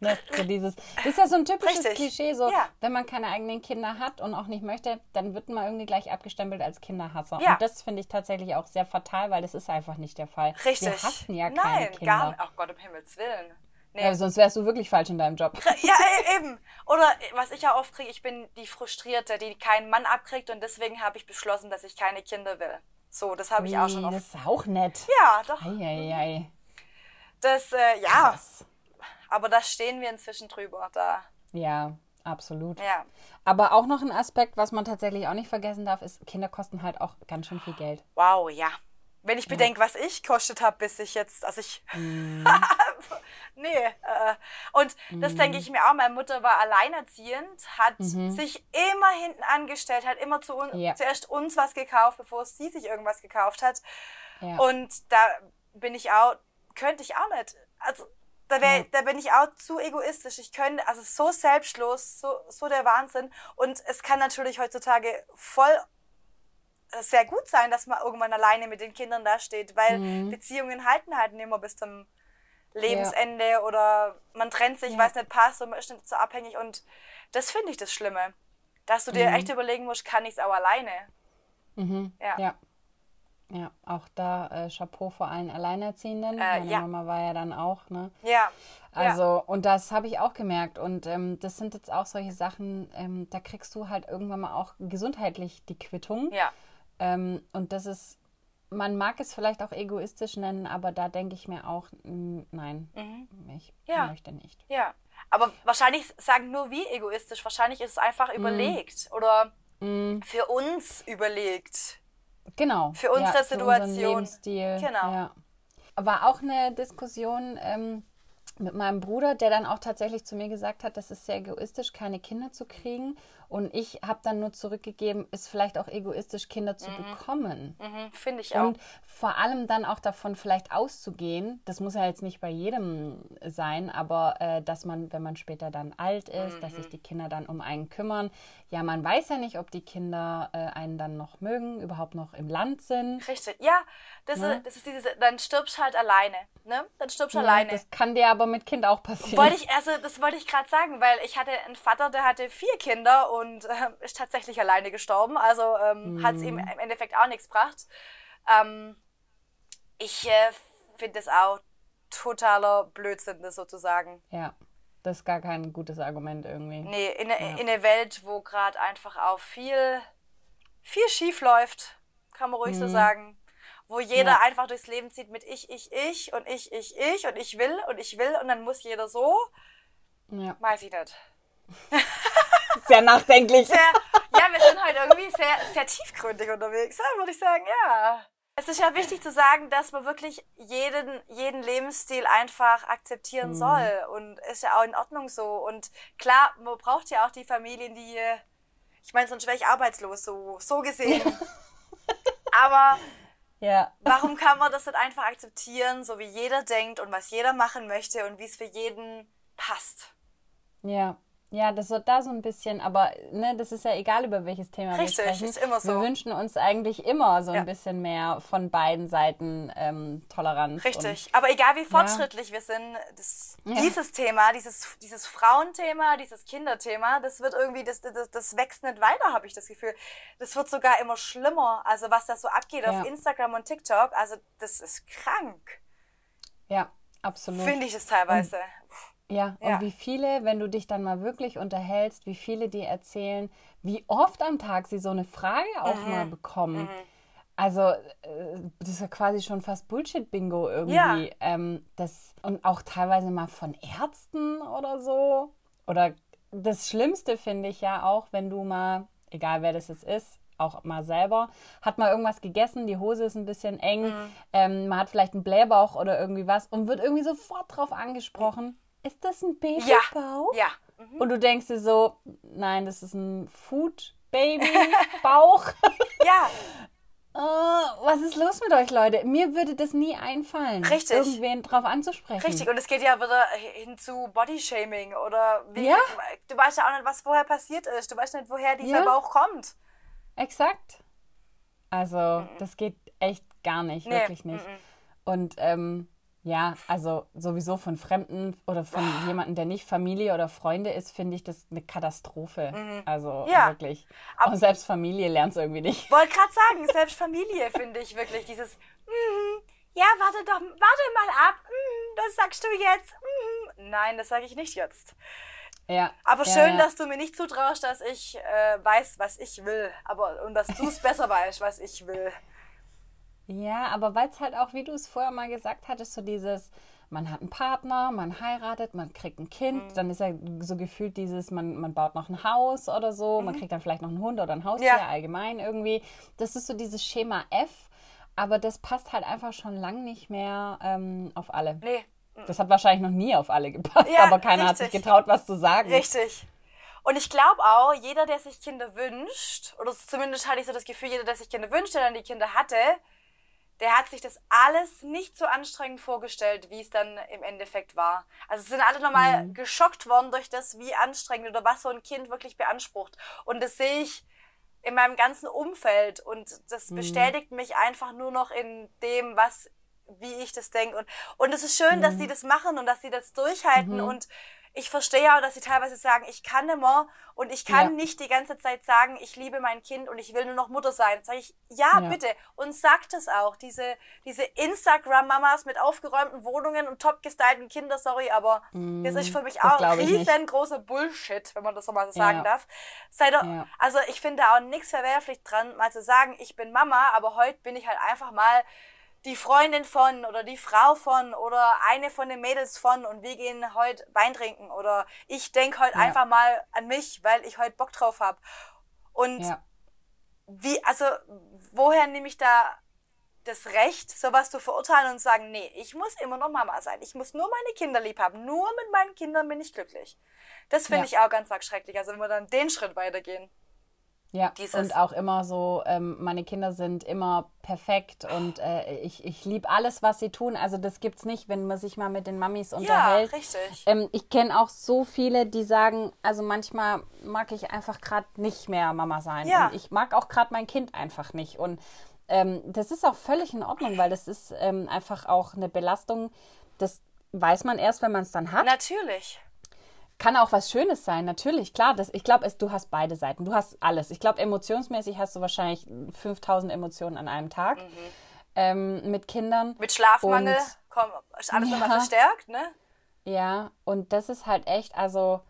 Ne? So dieses, das ist ja so ein typisches Richtig. Klischee, so Ja. wenn man keine eigenen Kinder hat und auch nicht möchte, dann wird man irgendwie gleich abgestempelt als Kinderhasser. Ja. Und das finde ich tatsächlich auch sehr fatal, weil das ist einfach nicht der Fall. Richtig. Wir hassen ja keine Nein, Kinder. gar nicht. Ach Gott, um Himmels Willen. Nee. Ja, sonst wärst du wirklich falsch in deinem Job. Ja, e- eben. Oder was ich ja oft kriege, ich bin die Frustrierte, die keinen Mann abkriegt und deswegen habe ich beschlossen, dass ich keine Kinder will. So, das habe ich auch schon oft. Das ist auch nett. Ja, doch. Eieiei. Das, äh, ja, Krass. Aber da stehen wir inzwischen drüber. Da, Ja, absolut. ja. Aber auch noch ein Aspekt, was man tatsächlich auch nicht vergessen darf, ist, Kinder kosten halt auch ganz schön viel Geld. Wow, ja. Wenn ich bedenke, was ich kostet habe, bis ich jetzt, also ich. Mhm. nee. Äh, und das denke ich mir auch. Meine Mutter war alleinerziehend, hat sich immer hinten angestellt, hat immer zu un Mhm. Ja. zuerst uns was gekauft, bevor sie sich irgendwas gekauft hat. Ja. Und da bin ich auch, könnte ich auch nicht. Also da, wär, da bin ich auch zu egoistisch. Ich könnte, also so selbstlos, so, so der Wahnsinn. Und es kann natürlich heutzutage voll äh, sehr gut sein, dass man irgendwann alleine mit den Kindern da steht, weil Mhm. Beziehungen halten halt nicht immer bis zum Lebensende oder man trennt sich, weil es nicht passt und man ist nicht so abhängig. Und das finde ich das Schlimme. Dass du Mhm. dir echt überlegen musst, kann ich es auch alleine? Ja. Ja. Ja, auch da äh, Chapeau vor allen Alleinerziehenden. Meine ja. Mama war ja dann auch, ne? Ja. Also, und das habe ich auch gemerkt. Und ähm, das sind jetzt auch solche Sachen, ähm, da kriegst du halt irgendwann mal auch gesundheitlich die Quittung. ja. Ähm, und das ist, man mag es vielleicht auch egoistisch nennen, aber da denke ich mir auch, mh, nein, ich Mhm. Ja. möchte nicht. Ja, aber wahrscheinlich sagen nur wie egoistisch. Wahrscheinlich ist es einfach Mhm. überlegt oder für uns überlegt. Genau. Für unsere unseren Situation. Lebensstil. Genau. Ja. War auch eine Diskussion ähm, mit meinem Bruder, der dann auch tatsächlich zu mir gesagt hat, das ist sehr egoistisch, keine Kinder zu kriegen. Und ich habe dann nur zurückgegeben, ist vielleicht auch egoistisch, Kinder zu bekommen. Mhm, Finde ich auch. Und vor allem dann auch davon vielleicht auszugehen, das muss ja jetzt nicht bei jedem sein, aber äh, dass man, wenn man später dann alt ist, dass Mhm. sich die Kinder dann um einen kümmern. Ja, man weiß ja nicht, ob die Kinder äh, einen dann noch mögen, überhaupt noch im Land sind. Richtig. Ja, das, ist, das ist dieses, dann stirbst halt alleine. Ne? Dann stirbst du alleine. Das kann dir aber mit Kind auch passieren. Wollte ich, also das wollte ich gerade sagen, weil ich hatte einen Vater, der hatte vier Kinder und äh, ist tatsächlich alleine gestorben. Also ähm, hat es ihm im Endeffekt auch nichts gebracht. Ähm, ich äh, finde das auch totaler Blödsinn, das sozusagen. ja. das ist gar kein gutes Argument irgendwie. Nee, in, ja. in eine Welt, wo gerade einfach auch viel, viel schief läuft, kann man ruhig mhm. so sagen. Wo jeder ja. einfach durchs Leben zieht mit ich, ich, ich und ich, ich, ich und ich will und ich will und dann muss jeder so. Ja. Weiß ich nicht. Sehr nachdenklich. Sehr, ja, wir sind heute irgendwie sehr, sehr tiefgründig unterwegs, würde ich sagen, ja. Es ist ja wichtig zu sagen, dass man wirklich jeden, jeden Lebensstil einfach akzeptieren mhm. soll. Und ist ja auch in Ordnung so. Und klar, man braucht ja auch die Familien, die, ich meine, sonst wäre ich arbeitslos, so, so gesehen. Aber ja. warum kann man das nicht einfach akzeptieren, so wie jeder denkt und was jeder machen möchte und wie es für jeden passt? Ja, ja, das wird da so ein bisschen, aber ne, das ist ja egal, über welches Thema Richtig, wir sprechen. ist immer so. Wir wünschen uns eigentlich immer so ein bisschen mehr von beiden Seiten ähm, Toleranz. Richtig, und, aber egal wie fortschrittlich ja. wir sind, das, ja. dieses Thema, dieses, dieses Frauenthema, dieses Kinderthema, das wird irgendwie, das, das, das wächst nicht weiter, habe ich das Gefühl. Das wird sogar immer schlimmer. Also was da so abgeht auf Instagram und TikTok, also das ist krank. Ja, absolut. Finde ich es teilweise. Und ja, ja, und wie viele, wenn du dich dann mal wirklich unterhältst, wie viele dir erzählen, wie oft am Tag sie so eine Frage auch mhm. mal bekommen. Mhm. Also, äh, das ist ja quasi schon fast Bullshit-Bingo irgendwie. Ja. Ähm, das, und auch teilweise mal von Ärzten oder so. Oder das Schlimmste finde ich ja auch, wenn du mal, egal wer das jetzt ist, auch mal selber, hat mal irgendwas gegessen, die Hose ist ein bisschen eng, mhm. ähm, man hat vielleicht einen Blähbauch oder irgendwie was und wird irgendwie sofort drauf angesprochen ist das ein Babybauch? Ja. ja. Mhm. Und du denkst dir so, nein, das ist ein Food-Baby-Bauch. ja. Uh, was ist los mit euch, Leute? Mir würde das nie einfallen, Richtig. irgendwen drauf anzusprechen. Richtig, und es geht ja wieder hin zu Bodyshaming oder wie, ja? du weißt ja auch nicht, was vorher passiert ist. Du weißt nicht, woher dieser ja. Bauch kommt. Exakt. Also, mhm. das geht echt gar nicht, nee. wirklich nicht. Mhm. Und ähm, ja, also sowieso von Fremden oder von oh. jemandem, der nicht Familie oder Freunde ist, finde ich das eine Katastrophe. Mhm. Also ja. wirklich. Aber Und selbst Familie lernt es irgendwie nicht. Wollte gerade sagen, selbst Familie finde ich wirklich dieses, mm, ja, warte doch, warte mal ab, mm, das sagst du jetzt. Mm. Nein, das sage ich nicht jetzt. Ja. Aber ja, schön, ja. dass du mir nicht zutraust, dass ich äh, weiß, was ich will. Aber und dass du es besser weißt, was ich will. Ja, aber weil es halt auch, wie du es vorher mal gesagt hattest, so dieses, man hat einen Partner, man heiratet, man kriegt ein Kind, mhm. dann ist ja so gefühlt dieses, man, man baut noch ein Haus oder so, mhm. man kriegt dann vielleicht noch einen Hund oder ein Haustier ja. allgemein irgendwie. Das ist so dieses Schema F, aber das passt halt einfach schon lang nicht mehr ähm, auf alle. Nee. Das hat wahrscheinlich noch nie auf alle gepasst, ja, aber keiner richtig. hat sich getraut, was zu sagen. Richtig. Und ich glaube auch, jeder, der sich Kinder wünscht, oder zumindest hatte ich so das Gefühl, jeder, der sich Kinder wünscht, der dann die Kinder hatte, der hat sich das alles nicht so anstrengend vorgestellt, wie es dann im Endeffekt war. Also sind alle nochmal mhm. geschockt worden durch das, wie anstrengend oder was so ein Kind wirklich beansprucht. Und das sehe ich in meinem ganzen Umfeld und das mhm. bestätigt mich einfach nur noch in dem, was, wie ich das denke. Und, und es ist schön, mhm. dass sie das machen und dass sie das durchhalten mhm. und ich verstehe auch, dass sie teilweise sagen, ich kann nicht mehr und ich kann ja. nicht die ganze Zeit sagen, ich liebe mein Kind und ich will nur noch Mutter sein. Sage ich, ja, ja, bitte. Und sagt es auch. Diese, diese Instagram-Mamas mit aufgeräumten Wohnungen und top gestylten Kinder, sorry, aber mm, das ist für mich auch riesengroßer Bullshit, wenn man das so mal so sagen ja. darf. Sei doch, also ich finde auch nichts verwerflich dran, mal zu sagen, ich bin Mama, aber heute bin ich halt einfach mal die Freundin von oder die Frau von oder eine von den Mädels von und wir gehen heute Wein trinken oder ich denke heute ja. einfach mal an mich, weil ich heute Bock drauf habe. Und ja. wie, also woher nehme ich da das Recht, sowas zu verurteilen und sagen, nee, ich muss immer noch Mama sein. Ich muss nur meine Kinder lieb haben. Nur mit meinen Kindern bin ich glücklich. Das finde ja. ich auch ganz arg schrecklich. Also wenn wir dann den Schritt weitergehen. Ja, Dieses und auch immer so, ähm, meine Kinder sind immer perfekt und äh, ich, ich liebe alles, was sie tun. Also das gibt es nicht, wenn man sich mal mit den Mamis unterhält. Ja, richtig. Ähm, ich kenne auch so viele, die sagen, also manchmal mag ich einfach gerade nicht mehr Mama sein. Ja. Und ich mag auch gerade mein Kind einfach nicht. Und ähm, das ist auch völlig in Ordnung, weil das ist ähm, einfach auch eine Belastung. Das weiß man erst, wenn man es dann hat. Natürlich kann auch was Schönes sein, natürlich, klar. Das, ich glaube, du hast beide Seiten. Du hast alles. Ich glaube, emotionsmäßig hast du wahrscheinlich 5000 Emotionen an einem Tag mhm. ähm, mit Kindern. Mit Schlafmangel Und, kommt, ist alles ja. nochmal verstärkt, ne? Ja, und das ist halt echt, also,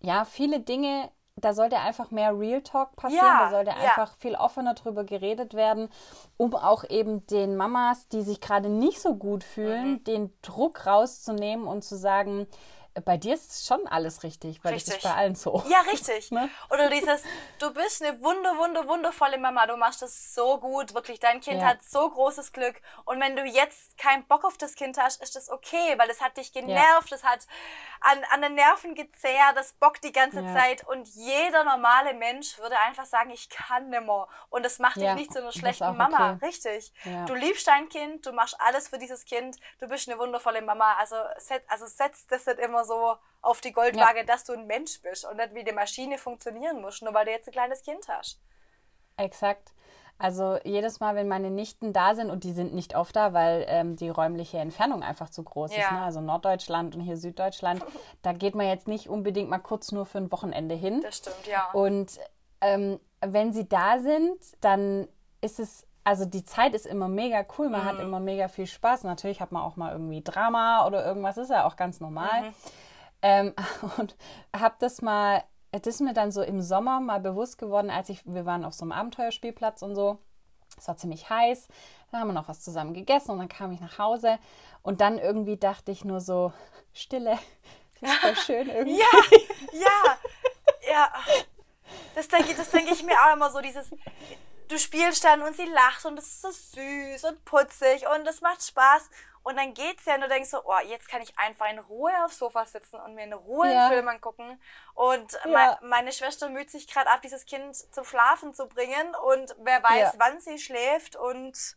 ja, viele Dinge, da sollte einfach mehr Real Talk passieren, Ja, da sollte ja. einfach viel offener drüber geredet werden, um auch eben den Mamas, die sich gerade nicht so gut fühlen, Mhm. den Druck rauszunehmen und zu sagen, bei dir ist schon alles richtig, weil das Richtig. ist bei allen so. Ja, richtig. Ne? Oder dieses, du bist eine wunder, wunder, wundervolle Mama, du machst das so gut, wirklich, dein Kind Ja. hat so großes Glück. Und wenn du jetzt keinen Bock auf das Kind hast, ist das okay, weil es hat dich genervt, es hat an, an den Nerven gezerrt, das bockt die ganze Ja. Zeit. Und jeder normale Mensch würde einfach sagen, ich kann nimmer. Und das macht Ja, dich nicht zu einer das schlechten Mama. okay. Richtig. Ja. Du liebst dein Kind, du machst alles für dieses Kind, du bist eine wundervolle Mama. Also, set, also setz das nicht immer so auf die Goldwaage, dass du ein Mensch bist und nicht wie die Maschine funktionieren musst, nur weil du jetzt ein kleines Kind hast. Exakt. Also jedes Mal, wenn meine Nichten da sind, und die sind nicht oft da, weil ähm, die räumliche Entfernung einfach zu groß ist, Ja. ne? also Norddeutschland und hier Süddeutschland, da geht man jetzt nicht unbedingt mal kurz nur für ein Wochenende hin. Das stimmt, ja. Und ähm, wenn sie da sind, dann ist es, also die Zeit ist immer mega cool, man Mhm. hat immer mega viel Spaß. Natürlich hat man auch mal irgendwie Drama oder irgendwas, ist ja auch ganz normal. Mhm. Ähm, und habe das mal, das ist mir dann so im Sommer mal bewusst geworden, als ich, wir waren auf so einem Abenteuerspielplatz und so. Es war ziemlich heiß. Dann haben wir noch was zusammen gegessen und dann kam ich nach Hause und dann irgendwie dachte ich nur so, Stille, das ist voll schön irgendwie. Ja, ja, ja. Das denke das denk ich mir auch immer so, dieses, du spielst dann und sie lacht und es ist so süß und putzig und es macht Spaß. Und dann geht's ja und du denkst so, oh, jetzt kann ich einfach in Ruhe aufs Sofa sitzen und mir in Ruhe Ja. einen Film angucken. Und Ja. mei- meine Schwester müht sich gerade ab, dieses Kind zum Schlafen zu bringen. Und wer weiß, Ja. wann sie schläft und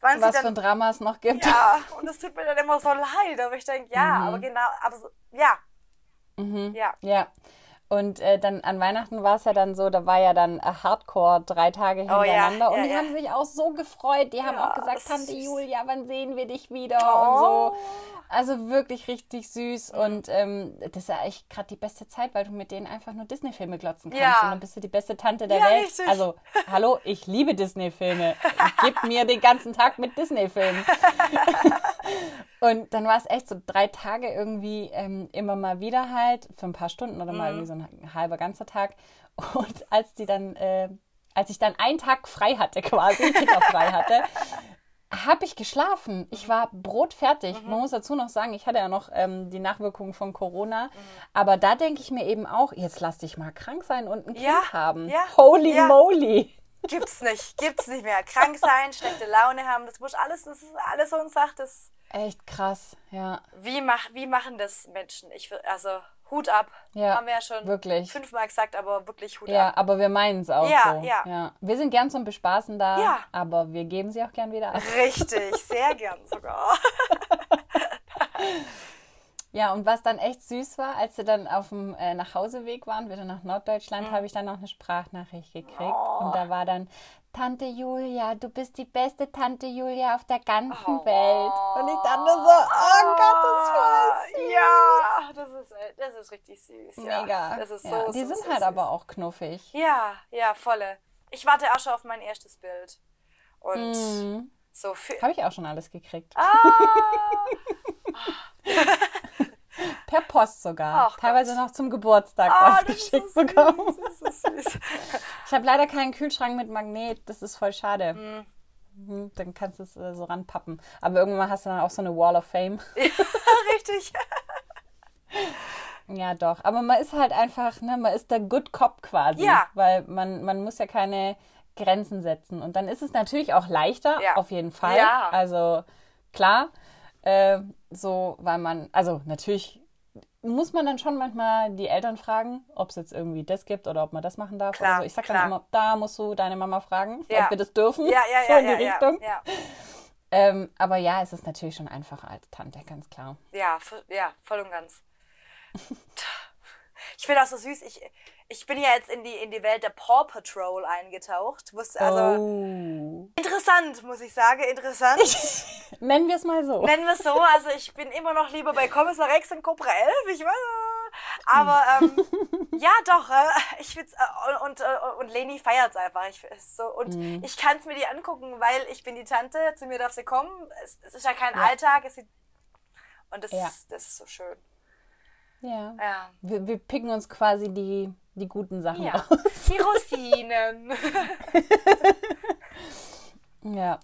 wann Was sie für ein dann. Drama es noch gibt. Ja, und es tut mir dann immer so leid. Aber ich denke, ja, Mhm. aber genau, aber so, ja. Ja. Ja. Und äh, dann an Weihnachten war es ja dann so, da war ja dann äh, Hardcore drei Tage Oh ja, hintereinander. und ja, die ja. haben sich auch so gefreut. Die haben Ja, auch gesagt, Tante. Julia, wann sehen wir dich wieder? Oh. Und so. Also wirklich richtig süß. Mhm. Und ähm, das ist ja echt gerade die beste Zeit, weil du mit denen einfach nur Disney-Filme glotzen kannst. Ja. Und dann bist du die beste Tante der Ja, Welt. richtig. Also, hallo, ich liebe Disney-Filme. Gib mir den ganzen Tag mit Disney-Filmen. Und dann war es echt so drei Tage irgendwie ähm, immer mal wieder halt, für ein paar Stunden oder mal irgendwie so ein halber ganzer Tag. Und als die dann, äh, als ich dann einen Tag frei hatte quasi, frei hatte, habe ich geschlafen. Ich war brotfertig. Man muss dazu noch sagen, ich hatte ja noch ähm, die Nachwirkungen von Corona. Aber da denke ich mir eben auch, jetzt lass dich mal krank sein und ein Kind Ja, haben. ja, Holy ja. moly. Gibt's nicht, gibt's nicht mehr. Krank sein, schlechte Laune haben, das muss alles, das ist alles so eine Sache, das, Echt krass, ja. wie, mach, wie machen das Menschen? Ich, also, Hut ab. Ja, Haben wir ja schon wirklich. fünfmal gesagt, aber wirklich Hut Ja, ab. aber wir meinen es auch Ja, so. ja. Wir sind gern zum Bespaßen da, Ja. aber wir geben sie auch gern wieder ab. Richtig, sehr gern sogar. Ja, und was dann echt süß war, als wir dann auf dem äh, Nachhauseweg waren, wieder nach Mhm. Norddeutschland, habe ich dann noch eine Sprachnachricht gekriegt. Oh. Und da war dann, Tante Julia, du bist die beste Tante Julia auf der ganzen Oh. Welt. Und ich dachte so, oh Gott, das war süß. Ja, das ist, das ist richtig süß. Ja. Mega. Das ist so, ja, die so, sind so halt süß. aber auch knuffig. Ja, ja, volle. Ich warte auch schon auf mein erstes Bild. Und Mhm. so für. Habe ich auch schon alles gekriegt. Ah, Per Post sogar. Ach Teilweise Gott. noch zum Geburtstag ah, was so geschickt süß. bekommen. Das ist so süß. Ich habe leider keinen Kühlschrank mit Magnet. Das ist voll schade. Mhm, Dann kannst du es äh, so ranpappen. Aber irgendwann hast du dann auch so eine Wall of Fame. Richtig. ja, doch. Aber man ist halt einfach, ne, man ist der Good Cop quasi. Ja. Weil man, man muss ja keine Grenzen setzen. Und dann ist es natürlich auch leichter, Ja. auf jeden Fall. Ja. Also klar, äh, so, weil man, also natürlich muss man dann schon manchmal die Eltern fragen, ob es jetzt irgendwie das gibt oder ob man das machen darf. Klar, oder so. Ich sag klar. dann immer, da musst du deine Mama fragen, Ja. ob wir das dürfen. Ja, ja, so ja, in die ja, Richtung. ja. Ähm, aber ja, es ist natürlich schon einfacher als Tante, ganz klar. Ja, ja, voll und ganz. Ich finde auch so süß. Ich, ich bin ja jetzt in die, in die Welt der Paw Patrol eingetaucht. Wusste, also oh. Interessant, muss ich sagen. Interessant. Nennen wir es mal so. Nennen wir es so. Also ich bin immer noch lieber bei Kommissar Rex und Cobra 11. Ich weiß. Aber ähm, ja, doch. Äh, ich find's, äh, und, äh, und Leni feiert es einfach. Ich, so, und Mhm. ich kann es mir die angucken, weil ich bin die Tante. Zu mir darf sie kommen. Es, es ist ja kein Alltag. Es sieht, und das, Ja. ist, das ist so schön. Ja. Ja. Wir, wir picken uns quasi die, die guten Sachen Ja, raus. die Rosinen. Ja.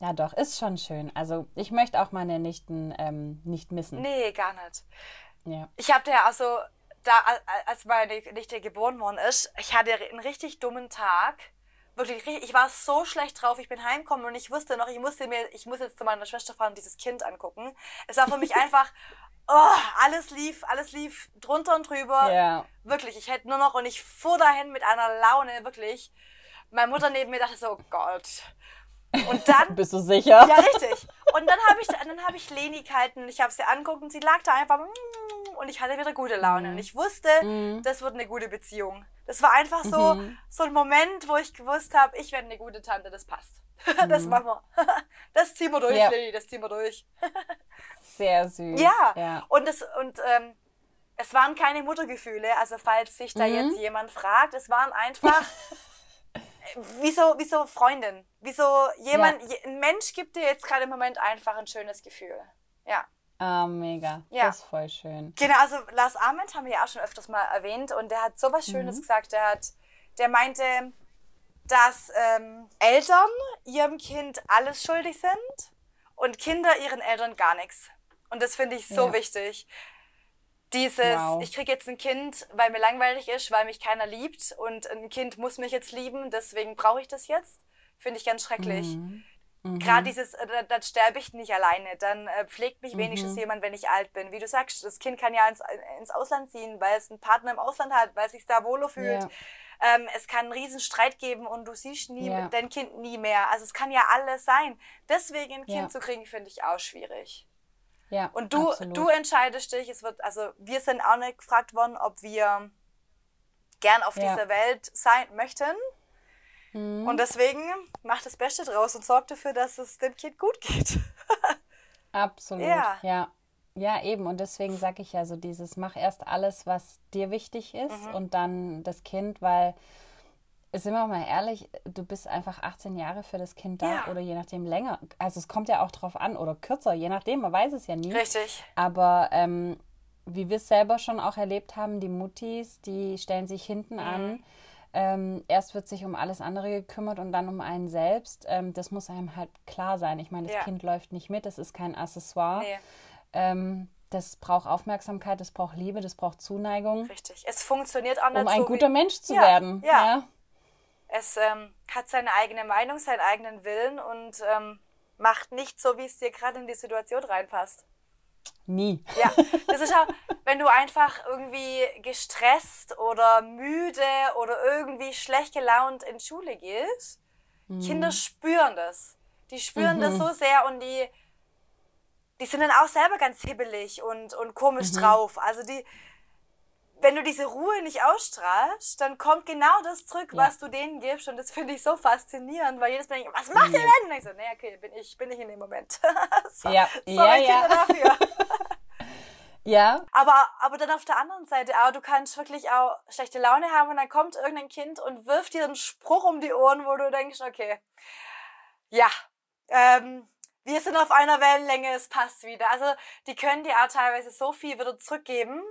Ja, doch, ist schon schön. Also ich möchte auch meine Nichten ähm, nicht missen. nee, gar nicht. Ja. Ich habe ja also, da, als meine Nichte geboren worden ist, ich hatte einen richtig dummen Tag. Wirklich, ich war so schlecht drauf. Ich bin heimgekommen und ich wusste noch, ich musste mir, ich muss jetzt zu meiner Schwester fahren und dieses Kind angucken. Es war für mich einfach, oh, alles lief, alles lief drunter und drüber. Ja. Wirklich, ich hätte nur noch und ich fuhr dahin mit einer Laune, wirklich. Meine Mutter neben mir dachte so, oh Gott. Und dann Bist du sicher? ja, richtig. Und dann habe ich, dann hab ich Leni gehalten und ich habe sie angeguckt und sie lag da einfach mm, und ich hatte wieder gute Laune. Und ich wusste, das wird eine gute Beziehung. Das war einfach so, so ein Moment, wo ich gewusst habe, ich werde eine gute Tante, das passt. Das machen wir. Das ziehen wir durch, Ja. Leni, das ziehen wir durch. Sehr süß. Ja. ja. Und, das, und ähm, es waren keine Muttergefühle. Also falls sich da jetzt jemand fragt, es waren einfach wie so, wie so Freundin. Wie so jemand, je, ein Mensch gibt dir jetzt gerade im Moment einfach ein schönes Gefühl. Ja. Ah, mega. Ja. Das ist voll schön. Genau, also Lars Ament haben wir ja auch schon öfters mal erwähnt und der hat sowas Schönes gesagt. Der hat, der meinte, dass ähm, Eltern ihrem Kind alles schuldig sind und Kinder ihren Eltern gar nichts. Und das finde ich so Ja. wichtig. Dieses, Wow. ich kriege jetzt ein Kind, weil mir langweilig ist, weil mich keiner liebt und ein Kind muss mich jetzt lieben, deswegen brauche ich das jetzt, finde ich ganz schrecklich. Mhm. Gerade dieses, äh, da- dann sterbe ich nicht alleine, dann äh, pflegt mich Mhm. wenigstens jemand, wenn ich alt bin. Wie du sagst, das Kind kann ja ins, ins Ausland ziehen, weil es einen Partner im Ausland hat, weil es sich da wohler fühlt. Ja. Ähm, es kann einen riesen Streit geben und du siehst nie, Ja. dein Kind nie mehr. Also es kann ja alles sein. Deswegen ein Kind Ja. zu kriegen, finde ich auch schwierig. Ja. Und du, absolut. du entscheidest dich, es wird, also wir sind auch nicht gefragt worden, ob wir gern auf Ja. Mhm. dieser Welt sein möchten. Und deswegen mach das Beste draus und sorg dafür, dass es dem Kind gut geht. Absolut. Ja. ja. Ja, eben. Und deswegen sage ich ja so dieses, mach erst alles, was dir wichtig ist Mhm. und dann das Kind, weil, sind wir mal ehrlich, du bist einfach 18 Jahre für das Kind da Ja. oder je nachdem länger. Also es kommt ja auch drauf an oder kürzer, je nachdem, man weiß es ja nie. Richtig. Aber ähm, wie wir es selber schon auch erlebt haben, die Muttis, die stellen sich hinten Mhm. an. Ähm, erst wird sich um alles andere gekümmert und dann um einen selbst. Ähm, das muss einem halt klar sein. Ich meine, das Ja. Kind läuft nicht mit, das ist kein Accessoire. Nee, Ähm, das braucht Aufmerksamkeit, das braucht Liebe, das braucht Zuneigung, richtig. Es funktioniert auch nicht um ein so guter Mensch zu Ja, werden. ja. Es ähm, hat seine eigene Meinung, seinen eigenen Willen und ähm, macht nicht so, wie es dir gerade in die Situation reinpasst. Nie. Ja, das ist auch, wenn du einfach irgendwie gestresst oder müde oder irgendwie schlecht gelaunt in Schule gehst. Kinder spüren das. Die spüren das so sehr und die, die sind dann auch selber ganz hibbelig und, und komisch drauf. Also die, wenn du diese Ruhe nicht ausstrahlst, dann kommt genau das zurück, Ja. was du denen gibst. Und das finde ich so faszinierend, weil jedes Mal denke ich, was macht ihr denn? Und ich so, nee, okay, bin ich, bin ich in dem Moment. so, Ja, sorry, ja, ja. Kinder dafür. Ja, Aber, aber dann auf der anderen Seite auch, du kannst wirklich auch schlechte Laune haben und dann kommt irgendein Kind und wirft dir einen Spruch um die Ohren, wo du denkst, okay, ja, ähm, wir sind auf einer Wellenlänge, es passt wieder. Also die können dir auch teilweise so viel wieder zurückgeben,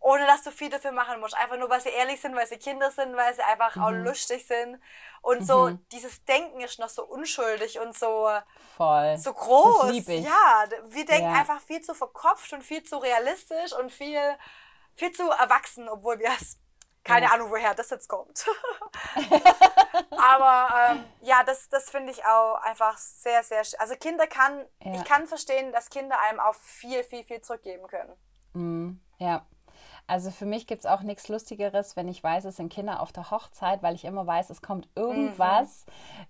ohne dass du viel dafür machen musst. Einfach nur, weil sie ehrlich sind, weil sie Kinder sind, weil sie einfach auch lustig sind. Und so, dieses Denken ist noch so unschuldig und so, voll. so groß. Ja, wir denken Ja. einfach viel zu verkopft und viel zu realistisch und viel, viel zu erwachsen, obwohl wir es keine Ja. Ahnung, woher das jetzt kommt. Aber ähm, ja, das, das finde ich auch einfach sehr, sehr. Also Kinder kann, Ja. ich kann verstehen, dass Kinder einem auch viel, viel, viel zurückgeben können. Ja. Also für mich gibt es auch nichts Lustigeres, wenn ich weiß, es sind Kinder auf der Hochzeit, weil ich immer weiß, es kommt irgendwas.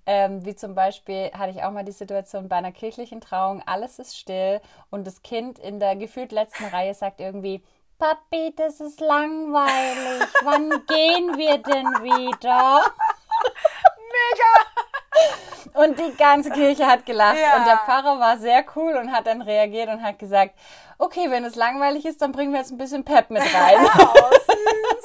Ähm, wie zum Beispiel hatte ich auch mal die Situation bei einer kirchlichen Trauung, alles ist still und das Kind in der gefühlt letzten Reihe sagt irgendwie, Papi, das ist langweilig. Wann gehen wir denn wieder? Mega! Und die ganze Kirche hat gelacht. Ja. Und der Pfarrer war sehr cool und hat dann reagiert und hat gesagt, okay, wenn es langweilig ist, dann bringen wir jetzt ein bisschen Pep mit rein.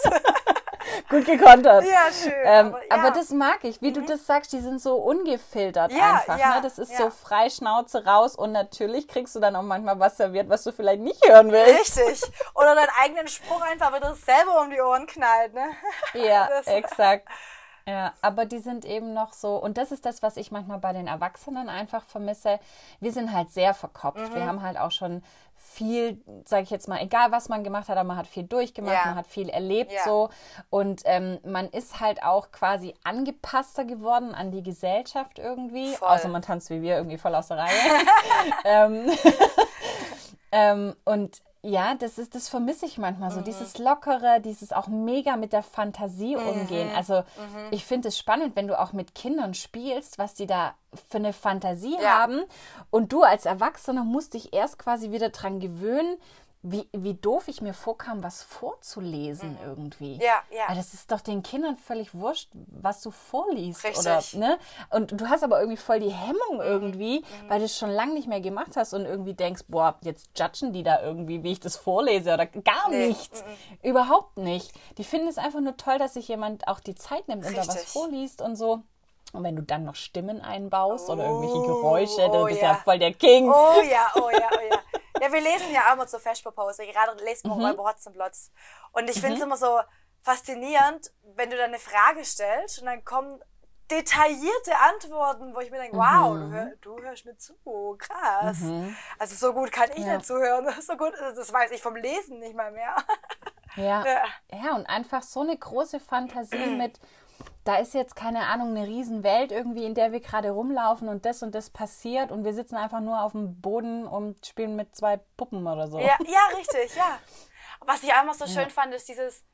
Oh. Gut gekontert. Ja, schön. Ähm, aber, ja. aber das mag ich, wie du das sagst, die sind so ungefiltert Ja, einfach. ja, ne? Das ist so frei Schnauze raus und natürlich kriegst du dann auch manchmal was serviert, was du vielleicht nicht hören willst. Richtig. Oder deinen eigenen Spruch einfach wieder selber um die Ohren knallt, ne? Ja, Das- exakt. Ja, aber die sind eben noch so, und das ist das, was ich manchmal bei den Erwachsenen einfach vermisse. Wir sind halt sehr verkopft. Mhm. Wir haben halt auch schon viel, sage ich jetzt mal, egal was man gemacht hat, aber man hat viel durchgemacht, Ja. man hat viel erlebt Ja. so. Und ähm, man ist halt auch quasi angepasster geworden an die Gesellschaft irgendwie. Voll. Außer man tanzt wie wir irgendwie voll aus der Reihe. ähm, ähm, und ja, das ist, das vermisse ich manchmal so. Dieses Lockere, dieses auch mega mit der Fantasie umgehen. Also ich finde es spannend, wenn du auch mit Kindern spielst, was die da für eine Fantasie Ja. haben. Und du als Erwachsener musst dich erst quasi wieder dran gewöhnen, wie, wie doof ich mir vorkam, was vorzulesen irgendwie. Ja, ja. Aber das ist doch den Kindern völlig wurscht, was du vorliest. Richtig. Oder, ne? Und du hast aber irgendwie voll die Hemmung Mhm. irgendwie, weil du es schon lange nicht mehr gemacht hast und irgendwie denkst, boah, jetzt judgen die da irgendwie, wie ich das vorlese oder gar Nee, nicht. Überhaupt nicht. Die finden es einfach nur toll, dass sich jemand auch die Zeit nimmt und da was Richtig. vorliest und so. Und wenn du dann noch Stimmen einbaust oder irgendwelche Oh, Geräusche, dann oh bist du ja ja. voll der King. Oh ja, oh ja, oh ja. Ja, wir lesen ja auch immer zur Vesperpause. Gerade lesen wir Mhm. Räuber Hotzenplotz. Und ich finde es immer so faszinierend, wenn du dann eine Frage stellst und dann kommen detaillierte Antworten, wo ich mir denke, wow, du, Mhm. hör, du hörst mir zu, krass. Also so gut kann ich Ja. nicht zuhören. So gut, das weiß ich vom Lesen nicht mal mehr. Ja. Ja. ja, und einfach so eine große Fantasie mit, da ist jetzt keine Ahnung, eine Riesenwelt irgendwie, in der wir gerade rumlaufen und das und das passiert und wir sitzen einfach nur auf dem Boden und spielen mit zwei Puppen oder so. Ja, ja, richtig, ja. Was ich einfach so schön fand, ist dieses,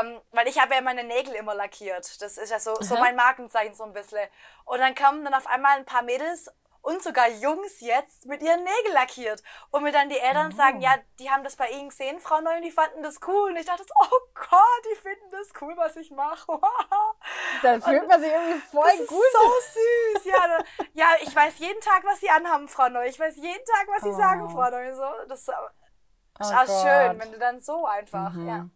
ähm, weil ich habe ja meine Nägel immer lackiert. Das ist ja so, so mein Markenzeichen so ein bisschen. Und dann kamen dann auf einmal ein paar Mädels und sogar Jungs jetzt mit ihren Nägeln lackiert. Und mir dann die Eltern Oh. sagen, ja, die haben das bei ihnen gesehen, Frau Neu, und die fanden das cool. Und ich dachte, oh Gott, die finden das cool, was ich mache. Dann fühlt man sich irgendwie voll Das ist gut. so süß. Ja, da, ja, ich weiß jeden Tag, was sie anhaben, Frau Neu. Ich weiß jeden Tag, was sie Oh. sagen, Frau Neu. So, das ist Oh auch schön, wenn du dann so einfach, Mhm. ja.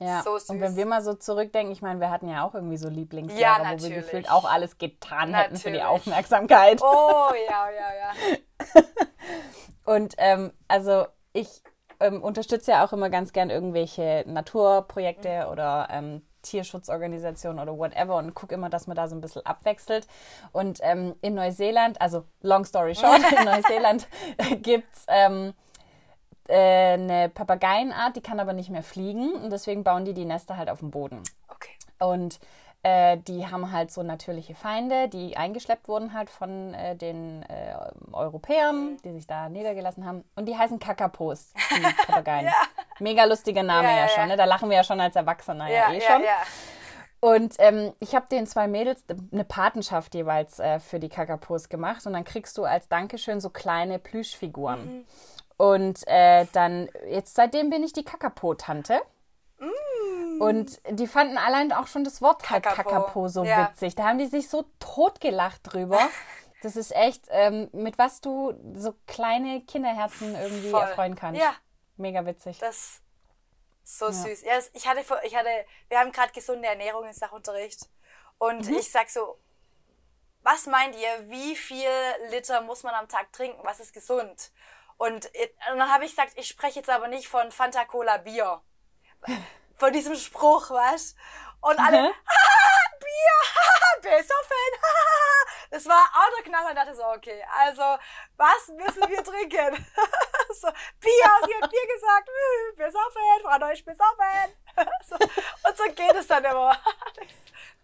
Ja, So süß. und wenn wir mal so zurückdenken, ich meine, wir hatten ja auch irgendwie so Lieblingsjahre, Ja, wo wir natürlich. gefühlt auch alles getan hätten für die Natürlich. Aufmerksamkeit. Oh, ja, ja, ja. Und ähm, also ich ähm, unterstütze ja auch immer ganz gern irgendwelche Naturprojekte Mhm. oder ähm, Tierschutzorganisationen oder whatever und gucke immer, dass man da so ein bisschen abwechselt. Und ähm, in Neuseeland, also long story short, in Neuseeland gibt es ähm, äh, eine Papageienart, die kann aber nicht mehr fliegen und deswegen bauen die die Nester halt auf dem Boden. Okay. Und äh, die haben halt so natürliche Feinde, die eingeschleppt wurden halt von äh, den äh, Europäern, die sich da niedergelassen haben. Und die heißen Kakapos, die Papageien. Mega lustiger Name Ja, ja, ja, schon, ja. ne? Da lachen wir ja schon als Erwachsene ja, Ja, eh ja, schon. ja. Und ähm, ich habe den zwei Mädels eine Patenschaft jeweils äh, für die Kakapos gemacht. Und dann kriegst du als Dankeschön so kleine Plüschfiguren. Mhm. Und äh, dann, jetzt seitdem bin ich die Kakapo-Tante. Mm. Und die fanden allein auch schon das Wort halt Kakapo. Kakapo so Ja. witzig. Da haben die sich so totgelacht drüber. Das ist echt, ähm, mit was du so kleine Kinderherzen irgendwie Voll. erfreuen kannst. Ja. Mega witzig. Das ist so süß. Ja, ich hatte, vor- ich hatte, wir haben gerade gesunde Ernährung im Sachunterricht. Und Mhm. ich sag so, was meint ihr, wie viel Liter muss man am Tag trinken? Was ist gesund? Und, it- und dann habe ich gesagt, ich spreche jetzt aber nicht von Fanta Cola Bier. Von diesem Spruch, was? Und alle, Mhm. Bier, besoffen. Das war auch der Knaller und dachte so, okay, also, was müssen wir trinken? so, Bier, sie hat Bier gesagt, "Hm, besoffen, Frau Deutsch, besoffen. so, und so geht es dann immer.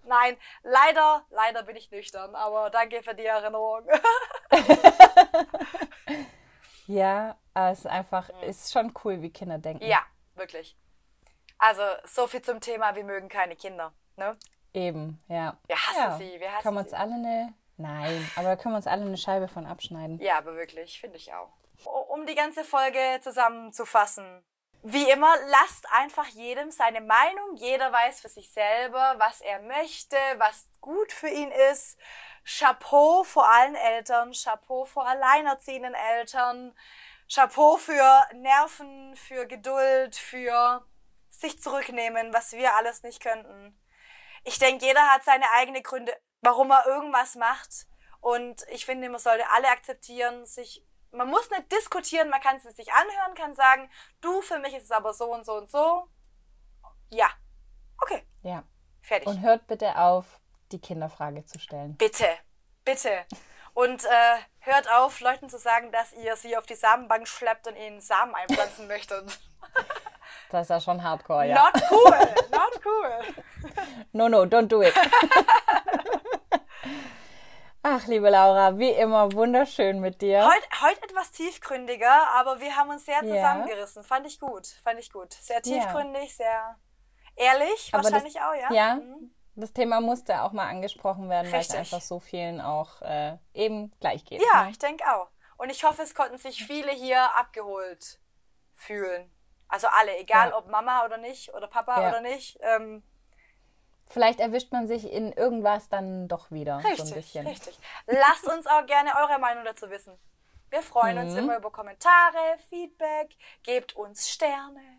Nein, leider, leider bin ich nüchtern, aber danke für die Erinnerung. Ja, aber es ist einfach, ist schon cool, wie Kinder denken. ja, wirklich. Also, so viel zum Thema, wir mögen keine Kinder. Ne? Eben, ja. Wir hassen ja. sie, wir hassen können wir uns sie. alle eine, nein, aber da können wir uns alle eine Scheibe von abschneiden. Ja, aber wirklich, finde ich auch. Um die ganze Folge zusammenzufassen. Wie immer, lasst einfach jedem seine Meinung. Jeder weiß für sich selber, was er möchte, was gut für ihn ist. Chapeau vor allen Eltern, Chapeau vor alleinerziehenden Eltern, Chapeau für Nerven, für Geduld, für sich zurücknehmen, was wir alles nicht könnten. Ich denke, jeder hat seine eigenen Gründe, warum er irgendwas macht. Und ich finde, man sollte alle akzeptieren, sich, man muss nicht diskutieren, man kann es sich anhören, kann sagen, du, für mich ist es aber so und so und so. Ja. Okay. Ja. Fertig. Und hört bitte auf, die Kinderfrage zu stellen. Bitte, bitte. Und äh, hört auf, Leuten zu sagen, dass ihr sie auf die Samenbank schleppt und ihnen Samen einpflanzen möchtet. Das ist ja schon hardcore, ja. Not cool, not cool. No, no, don't do it. Ach, liebe Laura, wie immer wunderschön mit dir. Heute, heute etwas tiefgründiger, aber wir haben uns sehr Ja. zusammengerissen. Fand ich gut, fand ich gut. Sehr Ja. tiefgründig, sehr ehrlich, Aber wahrscheinlich das, auch, ja? Ja, Mhm. Das Thema musste auch mal angesprochen werden, weil es Richtig. einfach so vielen auch äh, eben gleich geht. Ja, ne? ich denke auch. Und ich hoffe, es konnten sich viele hier abgeholt fühlen. Also alle, egal Ja. ob Mama oder nicht oder Papa Ja. oder nicht. Ähm, Vielleicht erwischt man sich in irgendwas dann doch wieder so ein richtig, bisschen. richtig. Lasst uns auch gerne eure Meinung dazu wissen. Wir freuen Mhm. uns immer über Kommentare, Feedback, gebt uns Sterne.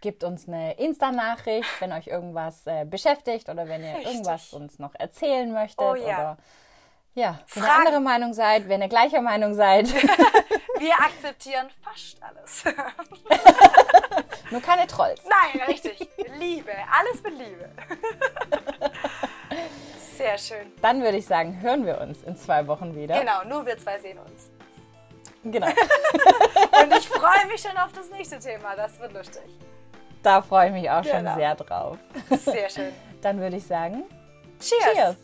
Gebt uns eine Insta-Nachricht, wenn euch irgendwas äh, beschäftigt oder wenn ihr Richtig. irgendwas uns noch erzählen möchtet Oh ja. oder ja, wenn ihr andere Meinung seid, wenn ihr gleicher Meinung seid. Wir akzeptieren fast alles. Nur keine Trolls. Nein, richtig. Liebe. Alles mit Liebe. Sehr schön. Dann würde ich sagen, hören wir uns in zwei Wochen wieder. Genau, nur wir zwei sehen uns. Genau. Und ich freue mich schon auf das nächste Thema. Das wird lustig. Da freue ich mich auch schon Genau. sehr drauf. Sehr schön. Dann würde ich sagen, Cheers. Cheers.